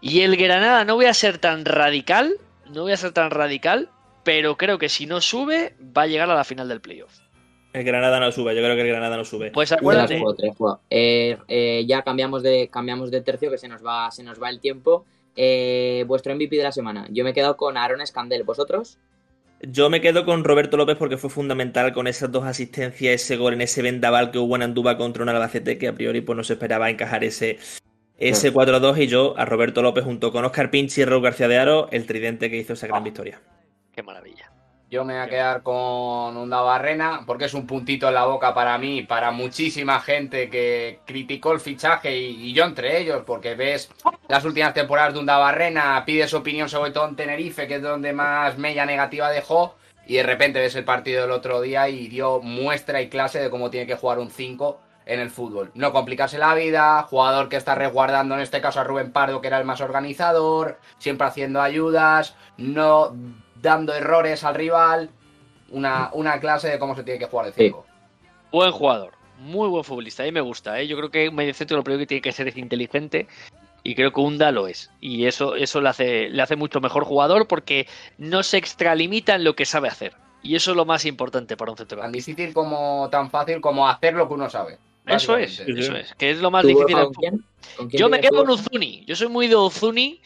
Y el Granada no voy a ser tan radical, no voy a ser tan radical, pero creo que si no sube va a llegar a la final del playoff. El Granada no sube, yo creo que el Granada no sube. Pues acuérdate. Eh, eh, ya cambiamos de, cambiamos de tercio, que se nos va, se nos va el tiempo. Eh, vuestro MVP de la semana. Yo me he quedado con Aaron Escandel. ¿Vosotros? Yo me quedo con Roberto López porque fue fundamental con esas dos asistencias, ese gol en ese vendaval que hubo en Anduba contra un Albacete que a priori pues no se esperaba encajar ese, ese 4-2 y yo a Roberto López junto con Oscar Pinchi y Raúl García de Aro, el tridente que hizo esa gran victoria. Qué maravilla. Yo me voy a quedar con Onda Barrena porque es un puntito en la boca para mí, para muchísima gente que criticó el fichaje y, yo entre ellos, porque ves las últimas temporadas de Onda Barrena, pides opinión sobre todo en Tenerife, que es donde más mella negativa dejó, y de repente ves el partido del otro día y dio muestra y clase de cómo tiene que jugar un 5 en el fútbol. No complicarse la vida, jugador que está resguardando en este caso a Rubén Pardo, que era el más organizador, siempre haciendo ayudas, no dando errores al rival. Una, una clase de cómo se tiene que jugar el 5. Buen jugador, muy buen futbolista, a mí me gusta. ¿eh? Yo creo que un medio centro lo primero que tiene que ser es inteligente y creo que Unda lo es. Y eso, eso le, hace, le hace mucho mejor jugador porque no se extralimita en lo que sabe hacer. Y eso es lo más importante para un centro. Tan difícil como tan fácil como hacer lo que uno sabe. Eso es, eso es, que es lo más difícil. Yo me quedo con Uzuni. Yo soy muy de Uzuni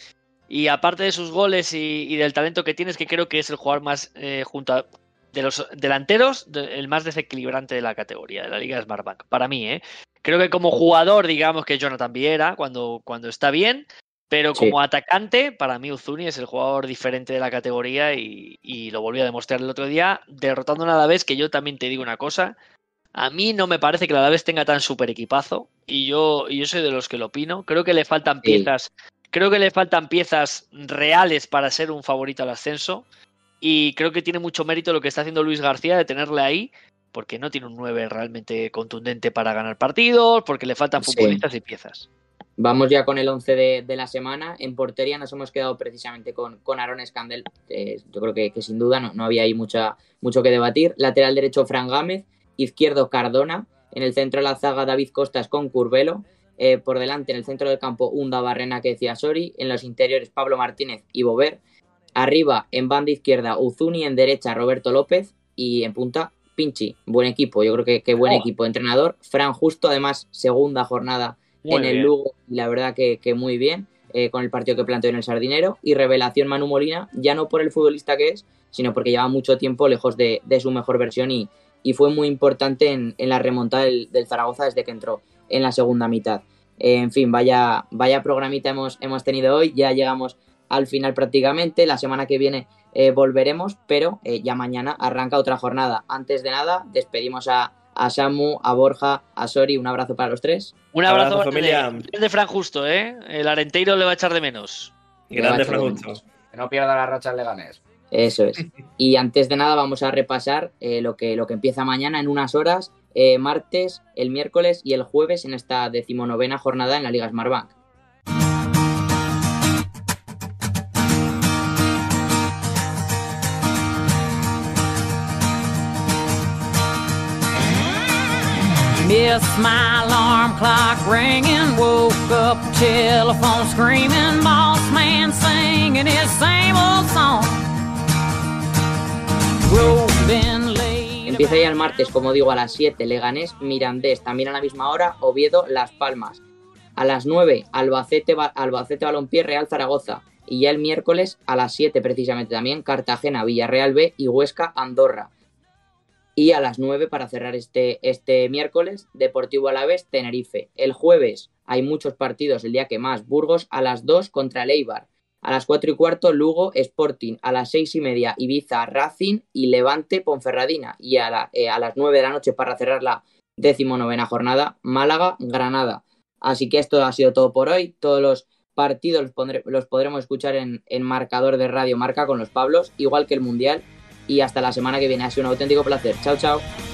y aparte de sus goles y, del talento que tienes, que creo que es el jugador más, eh, junto a de los delanteros, el más desequilibrante de la categoría, de la Liga de Smartbank. Para mí, ¿eh? Creo que como jugador, digamos que Jonathan Viera, cuando, cuando está bien, pero como atacante, para mí Uzuni es el jugador diferente de la categoría y, lo volví a demostrar el otro día, derrotando a la vez que yo también te digo una cosa. A mí no me parece que la vez tenga tan super equipazo y yo, y yo soy de los que lo opino. Creo que le faltan piezas Creo que le faltan piezas reales para ser un favorito al ascenso. Y creo que tiene mucho mérito lo que está haciendo Luis García de tenerle ahí, porque no tiene un 9 realmente contundente para ganar partidos, porque le faltan futbolistas y piezas. Vamos ya con el 11 de, la semana. En portería nos hemos quedado precisamente con, con Aaron Scandel. yo creo que, sin duda no, no había ahí mucha, mucho que debatir. Lateral derecho, Fran Gámez. Izquierdo, Cardona. En el centro de la zaga, David Costas con Curvelo. Eh, por delante en el centro del campo Unda Barrena que decía Sori, en los interiores Pablo Martínez y Bover, arriba en banda izquierda Uzuni, en derecha Roberto López y en punta Pinchi, buen equipo, yo creo que, que buen oh. equipo, entrenador, Fran Justo además segunda jornada en el Lugo y la verdad que, muy bien eh, con el partido que planteó en el Sardinero. Y revelación Manu Molina, ya no por el futbolista que es, sino porque lleva mucho tiempo lejos de, su mejor versión y, fue muy importante en, la remontada del Zaragoza desde que entró en la segunda mitad. Eh, en fin, vaya, vaya programita hemos, hemos tenido hoy, ya llegamos al final prácticamente, la semana que viene eh, volveremos, pero eh, ya mañana arranca otra jornada. Antes de nada, despedimos a, a Samu, a Borja, a Sori, un abrazo para los tres. Un abrazo, familia. De, Fran Justo, ¿eh? El Arenteiro le va a echar de menos. Grande Fran Justo. Que no pierda la racha el Leganés. Eso es. <laughs> Y antes de nada vamos a repasar eh, lo, que, lo que empieza mañana en unas horas, eh, martes, el miércoles y el jueves en esta decimonovena jornada en la Liga Smartbank. my alarm clock ringing, woke up telephone screaming, boss man singing his same old song. Empieza ya el martes, como digo, a las 7, Leganés, Mirandés, también a la misma hora, Oviedo, Las Palmas. A las 9, Albacete, Albacete Balompié, Real Zaragoza. Y ya el miércoles a las 7 precisamente también, Cartagena, Villarreal B y Huesca, Andorra. Y a las 9 para cerrar este, este miércoles, Deportivo Alavés, Tenerife. El jueves hay muchos partidos, el día que más, Burgos a las 2 contra Leibar. A las 4 y cuarto, Lugo, Sporting. A las 6 y media, Ibiza, Racing y Levante, Ponferradina. Y a, eh, a las 9 de la noche para cerrar la decimonovena jornada, Málaga, Granada. Así que esto ha sido todo por hoy. Todos los partidos los, los podremos escuchar en, en marcador de Radio Marca con los Pablos, igual que el Mundial y hasta la semana que viene. Ha sido un auténtico placer. Chao, chao.